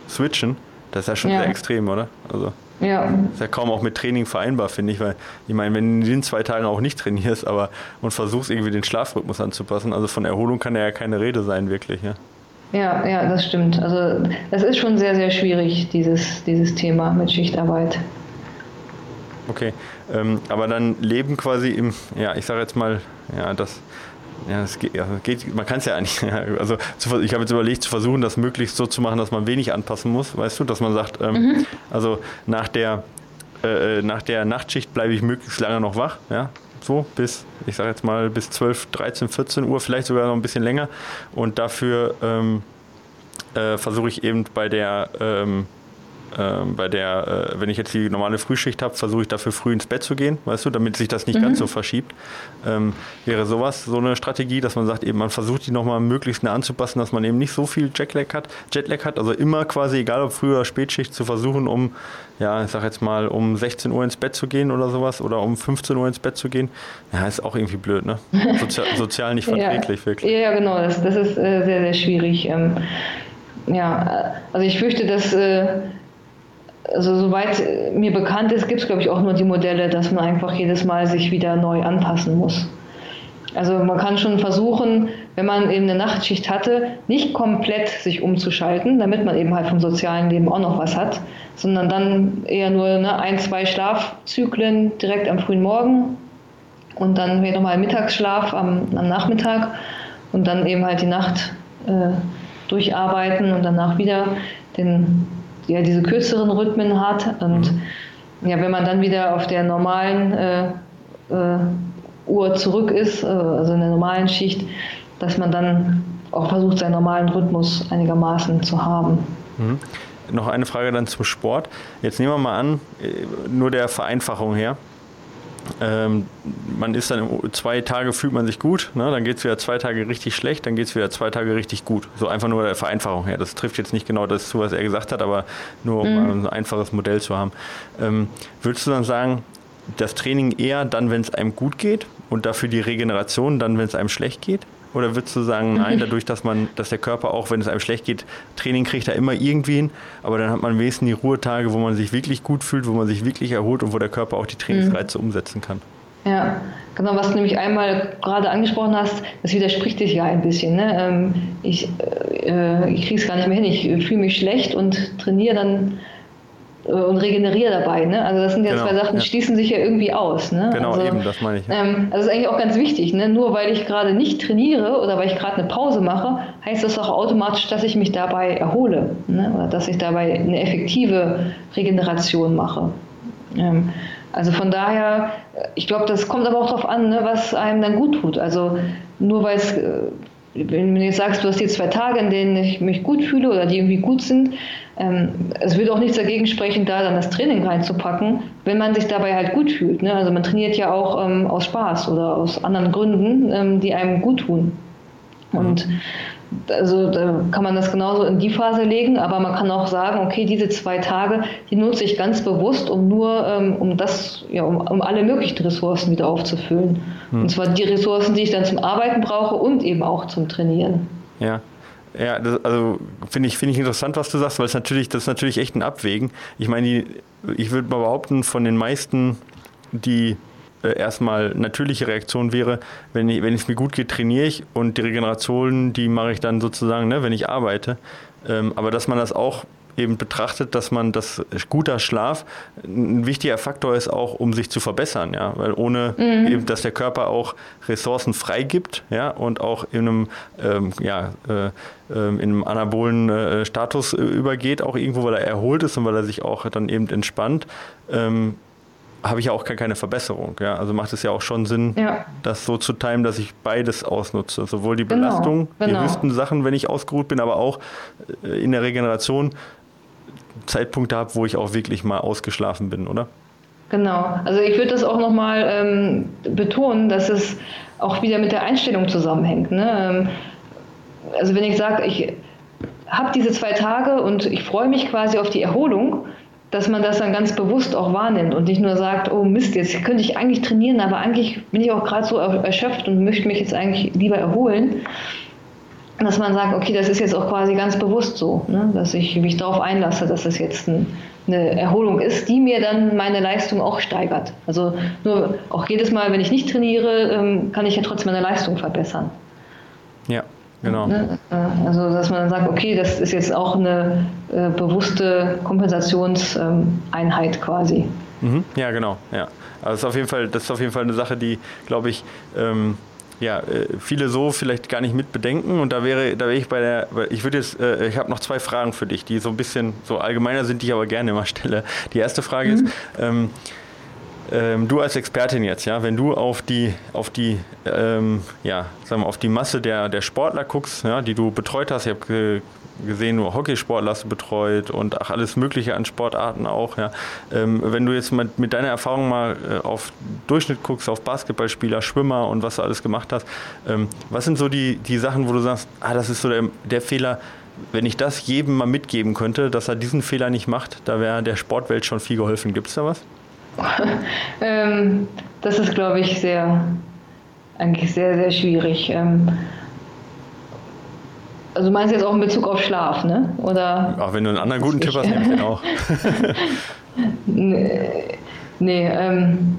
switchen. Das ist ja schon ja. sehr extrem, oder? Also ja. ist ja kaum auch mit Training vereinbar, finde ich, weil ich meine, wenn du in den zwei Tagen auch nicht trainierst, aber und versuchst irgendwie den Schlafrhythmus anzupassen, also von Erholung kann ja keine Rede sein, wirklich, ja. Ja, ja, das stimmt. Also das ist schon sehr, sehr schwierig, dieses, dieses Thema mit Schichtarbeit. Okay, ähm, aber dann leben quasi im, ja, ich sage jetzt mal, ja, das, ja, das geht, ja, geht man kann es ja eigentlich, also ich habe jetzt überlegt, zu versuchen, das möglichst so zu machen, dass man wenig anpassen muss, weißt du, dass man sagt, ähm, mhm. also nach der, äh, äh nach der Nachtschicht bleibe ich möglichst lange noch wach, ja, so bis, ich sage jetzt mal, bis 12, 13, 14 Uhr, vielleicht sogar noch ein bisschen länger. Und dafür ähm, äh, versuche ich eben bei der ähm, ähm, bei der, äh, wenn ich jetzt die normale Frühschicht habe, versuche ich dafür früh ins Bett zu gehen, weißt du, damit sich das nicht mhm. ganz so verschiebt. Ähm, wäre sowas so eine Strategie, dass man sagt, eben man versucht die nochmal möglichst nah anzupassen, dass man eben nicht so viel Jetlag hat, Jetlag hat, also immer quasi, egal ob Früh- oder Spätschicht, zu versuchen, um, ja, ich sag jetzt mal, um 16 Uhr ins Bett zu gehen oder sowas oder um 15 Uhr ins Bett zu gehen. Ja, ist auch irgendwie blöd, ne? Sozial, sozial nicht verträglich, ja. wirklich. Ja, genau, das, das ist äh, sehr, sehr schwierig. Ähm, ja, also ich fürchte, dass äh, also soweit mir bekannt ist, gibt es, glaube ich, auch nur die Modelle, dass man einfach jedes Mal sich wieder neu anpassen muss. Also man kann schon versuchen, wenn man eben eine Nachtschicht hatte, nicht komplett sich umzuschalten, damit man eben halt vom sozialen Leben auch noch was hat, sondern dann eher nur ne, ein, zwei Schlafzyklen direkt am frühen Morgen und dann wieder nochmal Mittagsschlaf am, am, Nachmittag und dann eben halt die Nacht äh, durcharbeiten und danach wieder den, ja, diese kürzeren Rhythmen hat. Und ja, wenn man dann wieder auf der normalen äh, äh, Uhr zurück ist, äh, also in der normalen Schicht, dass man dann auch versucht, seinen normalen Rhythmus einigermaßen zu haben. Mhm. Noch eine Frage dann zum Sport. Jetzt nehmen wir mal an, äh, nur der Vereinfachung her. Ähm, man ist dann zwei Tage fühlt man sich gut, ne? dann geht es wieder zwei Tage richtig schlecht, dann geht es wieder zwei Tage richtig gut. So einfach nur der Vereinfachung her. Das trifft jetzt nicht genau das zu, was er gesagt hat, aber nur um mhm. ein einfaches Modell zu haben. Ähm, würdest du dann sagen, das Training eher dann, wenn es einem gut geht und dafür die Regeneration dann, wenn es einem schlecht geht? Oder würdest du sagen, nein, dadurch, dass man, dass der Körper auch, wenn es einem schlecht geht, Training kriegt er immer irgendwie hin, aber dann hat man wenigstens die Ruhetage, wo man sich wirklich gut fühlt, wo man sich wirklich erholt und wo der Körper auch die Trainingsreize mhm. umsetzen kann. Ja, genau, was du nämlich einmal gerade angesprochen hast, das widerspricht sich ja ein bisschen. Ne? Ähm, ich äh, ich kriege es gar nicht mehr hin, ich fühle mich schlecht und trainiere dann äh, und regeneriere dabei. Ne? Also das sind ja genau, zwei Sachen, die ja. schließen sich ja irgendwie aus. Ne? Genau, also, eben, das meine ich. Ja. Ähm, also das ist eigentlich auch ganz wichtig. Ne? Nur weil ich gerade nicht trainiere oder weil ich gerade eine Pause mache, heißt das auch automatisch, dass ich mich dabei erhole ne? oder dass ich dabei eine effektive Regeneration mache. Ähm, also von daher, ich glaube, das kommt aber auch darauf an, ne, was einem dann gut tut. Also nur weil es äh, wenn du jetzt sagst, du hast die zwei Tage, in denen ich mich gut fühle oder die irgendwie gut sind, ähm, es würde auch nichts dagegen sprechen, da dann das Training reinzupacken, wenn man sich dabei halt gut fühlt. Ne? Also man trainiert ja auch ähm, aus Spaß oder aus anderen Gründen, ähm, die einem gut tun. Und mhm also da kann man das genauso in die Phase legen, aber man kann auch sagen, okay, diese zwei Tage, die nutze ich ganz bewusst, um nur, ähm, um das, ja, um, um, alle möglichen Ressourcen wieder aufzufüllen. Hm. Und zwar die Ressourcen, die ich dann zum Arbeiten brauche und eben auch zum Trainieren. Ja. Ja, das, also finde ich, finde ich interessant, was du sagst, weil es natürlich, das ist natürlich echt ein Abwägen. Ich meine, ich würde mal behaupten, von den meisten, die äh, erstmal natürliche Reaktion wäre, wenn, ich, wenn es mir gut geht, trainiere ich und die Regeneration, die mache ich dann sozusagen, ne, wenn ich arbeite. Ähm, aber dass man das auch eben betrachtet, dass man das guter Schlaf ein wichtiger Faktor ist auch, um sich zu verbessern, ja, weil ohne mhm. eben, dass der Körper auch Ressourcen freigibt, ja, und auch in einem, ähm, ja, äh, ähm, in einem anabolen äh, Status äh, übergeht, auch irgendwo, weil er erholt ist und weil er sich auch dann eben entspannt, ähm, habe ich ja auch gar keine Verbesserung. Ja? Also macht es ja auch schon Sinn, ja. das so zu timen, dass ich beides ausnutze. Sowohl die genau, Belastung, genau. die höchsten Sachen, wenn ich ausgeruht bin, aber auch äh, in der Regeneration Zeitpunkte habe, wo ich auch wirklich mal ausgeschlafen bin, oder? Genau. Also ich würde das auch nochmal ähm, betonen, dass es auch wieder mit der Einstellung zusammenhängt. Ne? Ähm, also wenn ich sage, ich habe diese zwei Tage und ich freue mich quasi auf die Erholung, dass man das dann ganz bewusst auch wahrnimmt und nicht nur sagt, oh Mist, jetzt könnte ich eigentlich trainieren, aber eigentlich bin ich auch gerade so erschöpft und möchte mich jetzt eigentlich lieber erholen. Dass man sagt, okay, das ist jetzt auch quasi ganz bewusst so, ne? dass ich mich darauf einlasse, dass das jetzt ein, eine Erholung ist, die mir dann meine Leistung auch steigert. Also nur auch jedes Mal, wenn ich nicht trainiere, ähm, kann ich ja trotzdem meine Leistung verbessern. Ja, Genau. Ne? Also, dass man dann sagt, okay, das ist jetzt auch eine äh, bewusste Kompensationseinheit quasi. Mhm. Ja, genau. Ja. Also das ist auf jeden Fall, das ist auf jeden Fall eine Sache, die, glaube ich, ähm, ja, äh, viele so vielleicht gar nicht mit bedenken. Und da wäre, da wäre ich bei der, ich würde jetzt, äh, ich habe noch zwei Fragen für dich, die so ein bisschen so allgemeiner sind, die ich aber gerne immer stelle. Die erste Frage mhm. ist, ähm, ähm, du als Expertin jetzt, ja, wenn du auf die, auf die, ähm, ja, sagen wir, auf die Masse der, der Sportler guckst, ja, die du betreut hast, ich habe ge gesehen, nur Hockeysportler hast du betreut und ach, alles Mögliche an Sportarten auch, ja. Ähm, wenn du jetzt mit, mit deiner Erfahrung mal äh, auf Durchschnitt guckst, auf Basketballspieler, Schwimmer und was du alles gemacht hast, ähm, was sind so die, die Sachen, wo du sagst, ah, das ist so der, der Fehler, wenn ich das jedem mal mitgeben könnte, dass er diesen Fehler nicht macht, da wäre der Sportwelt schon viel geholfen. Gibt es da was? ähm, das ist, glaube ich, sehr, eigentlich sehr, sehr schwierig. Ähm, also meinst du jetzt auch in Bezug auf Schlaf, ne? Oder? Auch wenn du einen anderen guten Tipp hast, nehme ich den auch. nee, nee ähm,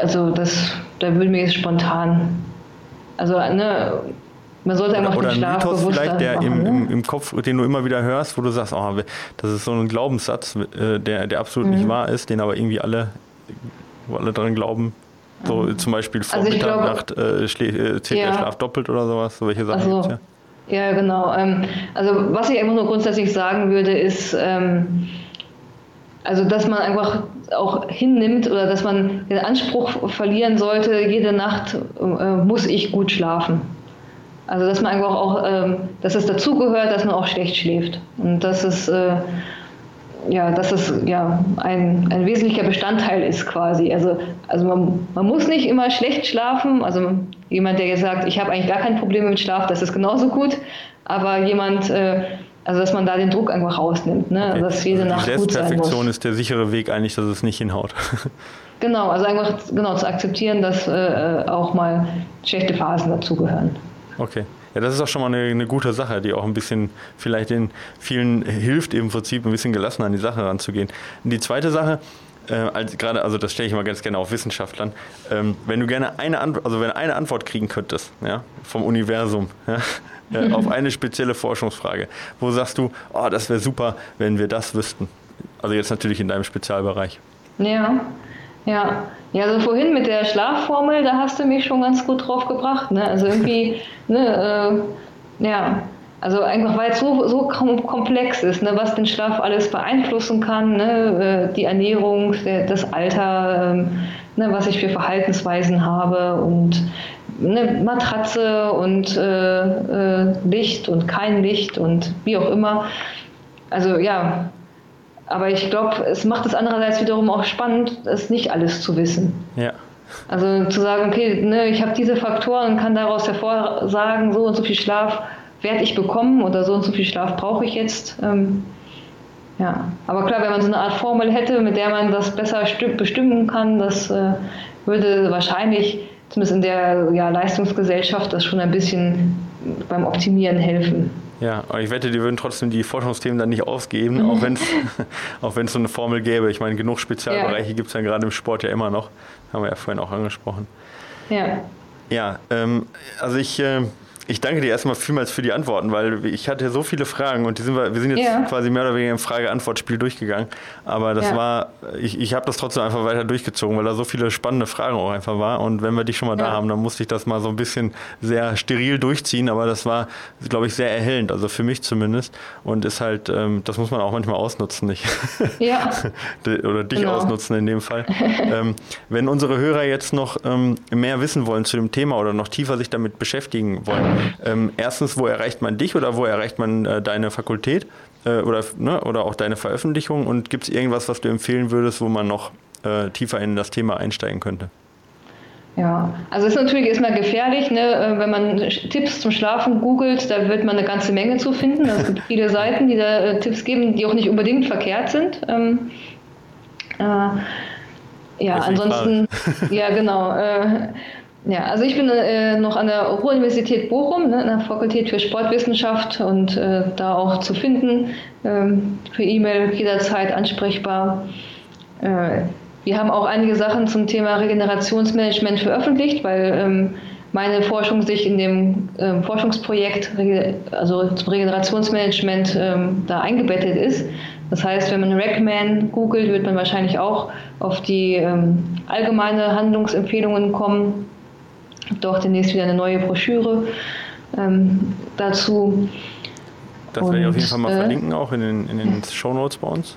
also das, da würde mir jetzt spontan Also ne, man sollte einfach oder, den Schlaf Mythos bewusster vielleicht, der machen, im, ne? im, im Kopf, den du immer wieder hörst, wo du sagst, oh, das ist so ein Glaubenssatz, äh, der, der absolut Mhm. nicht wahr ist, den aber irgendwie alle, alle dran glauben. So zum Beispiel vor Also Mitternacht äh, äh, zählt Ja. der Schlaf doppelt oder sowas. So welche Sachen Also, gibt's ja. Ja, genau. Ähm, also was ich einfach nur grundsätzlich sagen würde, ist, ähm, also dass man einfach auch hinnimmt oder dass man den Anspruch verlieren sollte, jede Nacht äh, muss ich gut schlafen. Also dass man einfach auch, ähm, dass es dazugehört, dass man auch schlecht schläft. Und dass es äh, ja, dass es ja ein, ein wesentlicher Bestandteil ist quasi. Also, also man, man muss nicht immer schlecht schlafen. Also jemand, der jetzt sagt, ich habe eigentlich gar kein Problem mit Schlaf, das ist genauso gut. Aber jemand, äh, also dass man da den Druck einfach rausnimmt, ne? Okay. dass jede Also Nacht gut sein muss. ist der sichere Weg eigentlich, dass es nicht hinhaut. Genau, also einfach genau zu akzeptieren, dass äh, auch mal schlechte Phasen dazugehören. Okay. Ja, das ist auch schon mal eine, eine gute Sache, die auch ein bisschen vielleicht den vielen hilft, im Prinzip ein bisschen gelassener an die Sache ranzugehen. Und die zweite Sache, äh, als, gerade, also das stelle ich immer ganz gerne auf Wissenschaftlern, ähm, wenn du gerne eine Antwort, also wenn eine Antwort kriegen könntest, ja, vom Universum, ja, äh, auf eine spezielle Forschungsfrage, wo sagst du, oh, das wäre super, wenn wir das wüssten. Also jetzt natürlich in deinem Spezialbereich. Ja, ja. Ja, also vorhin mit der Schlafformel, da hast du mich schon ganz gut drauf gebracht. Ne? Also irgendwie, ne, äh, ja, also einfach weil es so, so kom komplex ist, ne, was den Schlaf alles beeinflussen kann, ne, äh, die Ernährung, der, das Alter, ähm, ne, was ich für Verhaltensweisen habe und ne, Matratze und äh, äh, Licht und kein Licht und wie auch immer. Also ja, aber ich glaube, es macht es andererseits wiederum auch spannend, es nicht alles zu wissen. Ja. Also zu sagen, okay, ne, ich habe diese Faktoren und kann daraus hervorsagen, so und so viel Schlaf werde ich bekommen oder so und so viel Schlaf brauche ich jetzt. Ähm, ja, aber klar, wenn man so eine Art Formel hätte, mit der man das besser bestimmen kann, das äh, würde wahrscheinlich, zumindest in der ja, Leistungsgesellschaft, das schon ein bisschen beim Optimieren helfen. Ja, aber ich wette, die würden trotzdem die Forschungsthemen dann nicht ausgeben, auch wenn es auch wenn's so eine Formel gäbe. Ich meine, genug Spezialbereiche Ja. gibt es ja gerade im Sport ja immer noch. Haben wir ja vorhin auch angesprochen. Ja. Ja, ähm, also ich, äh, ich danke dir erstmal vielmals für die Antworten, weil ich hatte so viele Fragen und die sind wir, wir sind jetzt Ja. quasi mehr oder weniger im Frage-Antwort-Spiel durchgegangen. Aber das Ja. war, ich, ich habe das trotzdem einfach weiter durchgezogen, weil da so viele spannende Fragen auch einfach war. Und wenn wir dich schon mal da Ja. haben, dann musste ich das mal so ein bisschen sehr steril durchziehen. Aber das war, glaube ich, sehr erhellend, also für mich zumindest. Und ist halt, ähm, das muss man auch manchmal ausnutzen, nicht? Ja. oder dich Genau. ausnutzen in dem Fall. ähm, wenn unsere Hörer jetzt noch ähm, mehr wissen wollen zu dem Thema oder noch tiefer sich damit beschäftigen wollen, ähm, erstens, wo erreicht man dich oder wo erreicht man äh, deine Fakultät äh, oder, ne, oder auch deine Veröffentlichung und gibt es irgendwas, was du empfehlen würdest, wo man noch äh, tiefer in das Thema einsteigen könnte? Ja, also es ist natürlich erstmal gefährlich, ne? äh, wenn man Tipps zum Schlafen googelt, da wird man eine ganze Menge zu finden. Also Es gibt viele Seiten, die da äh, Tipps geben, die auch nicht unbedingt verkehrt sind. Ähm, äh, ja, ansonsten, ja genau. Äh, ja, also ich bin äh, noch an der Ruhr-Universität Bochum, ne, in der Fakultät für Sportwissenschaft und äh, da auch zu finden, ähm, für E-Mail jederzeit ansprechbar. Äh, wir haben auch einige Sachen zum Thema Regenerationsmanagement veröffentlicht, weil ähm, meine Forschung sich in dem ähm, Forschungsprojekt, also zum Regenerationsmanagement, ähm, da eingebettet ist. Das heißt, wenn man Regman googelt, wird man wahrscheinlich auch auf die ähm, allgemeine Handlungsempfehlungen kommen. Doch demnächst wieder eine neue Broschüre ähm, dazu. Das werde ich auf jeden Fall mal äh, verlinken, auch in den, in den Shownotes bei uns.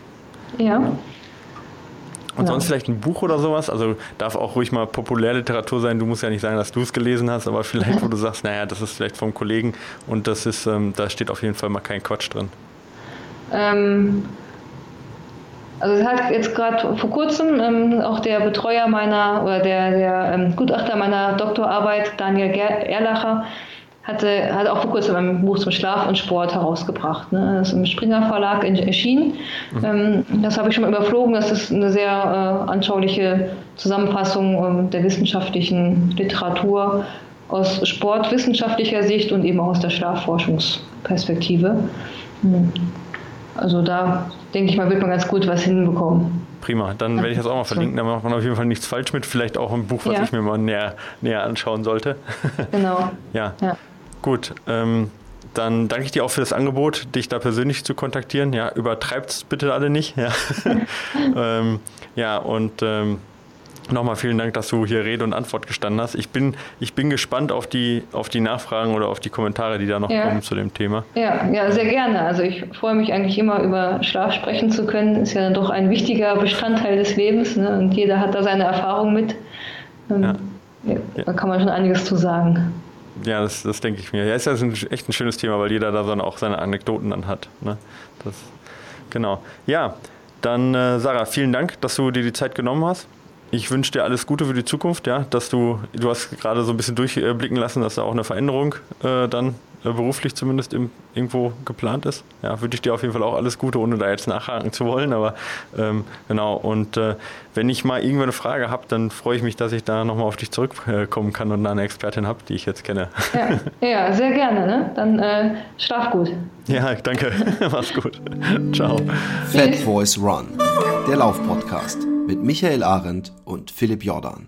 Ja. Und Ja. sonst vielleicht ein Buch oder sowas? Also darf auch ruhig mal Populärliteratur sein. Du musst ja nicht sagen, dass du es gelesen hast, aber vielleicht, wo du sagst, naja, das ist vielleicht vom Kollegen und das ist, ähm, da steht auf jeden Fall mal kein Quatsch drin. Ähm, also es hat jetzt gerade vor kurzem ähm, auch der Betreuer meiner oder der, der ähm, Gutachter meiner Doktorarbeit, Daniel Ger Erlacher, hatte, hat auch vor kurzem ein Buch zum Schlaf und Sport herausgebracht. Ne? Das ist im Springer Verlag erschienen. Ähm, das habe ich schon mal überflogen. Das ist eine sehr äh, anschauliche Zusammenfassung ähm, der wissenschaftlichen Literatur aus sportwissenschaftlicher Sicht und eben auch aus der Schlafforschungsperspektive. Hm. Also da denke ich mal, wird man ganz gut was hinbekommen. prima. Dann werde ich das auch mal verlinken. Da macht man auf jeden Fall nichts falsch mit. Vielleicht auch ein Buch, was ja. ich mir mal näher, näher anschauen sollte. Genau. ja. ja. Gut. Ähm, dann danke ich dir auch für das Angebot, dich da persönlich zu kontaktieren. Ja, übertreibt es bitte alle nicht. Ja, ähm, ja und ähm, Nochmal vielen Dank, dass du hier Rede und Antwort gestanden hast. Ich bin, ich bin gespannt auf die, auf die Nachfragen oder auf die Kommentare, die da noch ja. kommen zu dem Thema. Ja, ja, sehr gerne. Also ich freue mich eigentlich immer über Schlaf sprechen zu können. Ist ja doch ein wichtiger Bestandteil des Lebens ne? und jeder hat da seine Erfahrung mit. Ähm, ja. Ja, da kann man schon einiges zu sagen. Ja, das, das denke ich mir. Ja, ist ja echt ein schönes Thema, weil jeder da dann auch seine Anekdoten dann hat. Ne? Das, genau. Ja, dann äh, Sarah, vielen Dank, dass du dir die Zeit genommen hast ich wünsche dir alles Gute für die Zukunft, ja, dass du, du hast gerade so ein bisschen durchblicken lassen, dass da auch eine Veränderung äh, dann beruflich zumindest im, irgendwo geplant ist. Ja, wünsche ich dir auf jeden Fall auch alles Gute, ohne da jetzt nachhaken zu wollen, aber ähm, genau. Und äh, wenn ich mal irgendwann eine Frage habe, dann freue ich mich, dass ich da nochmal auf dich zurückkommen kann und da eine Expertin habe, die ich jetzt kenne. Ja, ja sehr gerne, ne? Dann äh, schlaf gut. Ja, danke. Mach's gut. Ciao. Fat Voice Run, der Laufpodcast mit Michael Arendt und Philipp Jordan.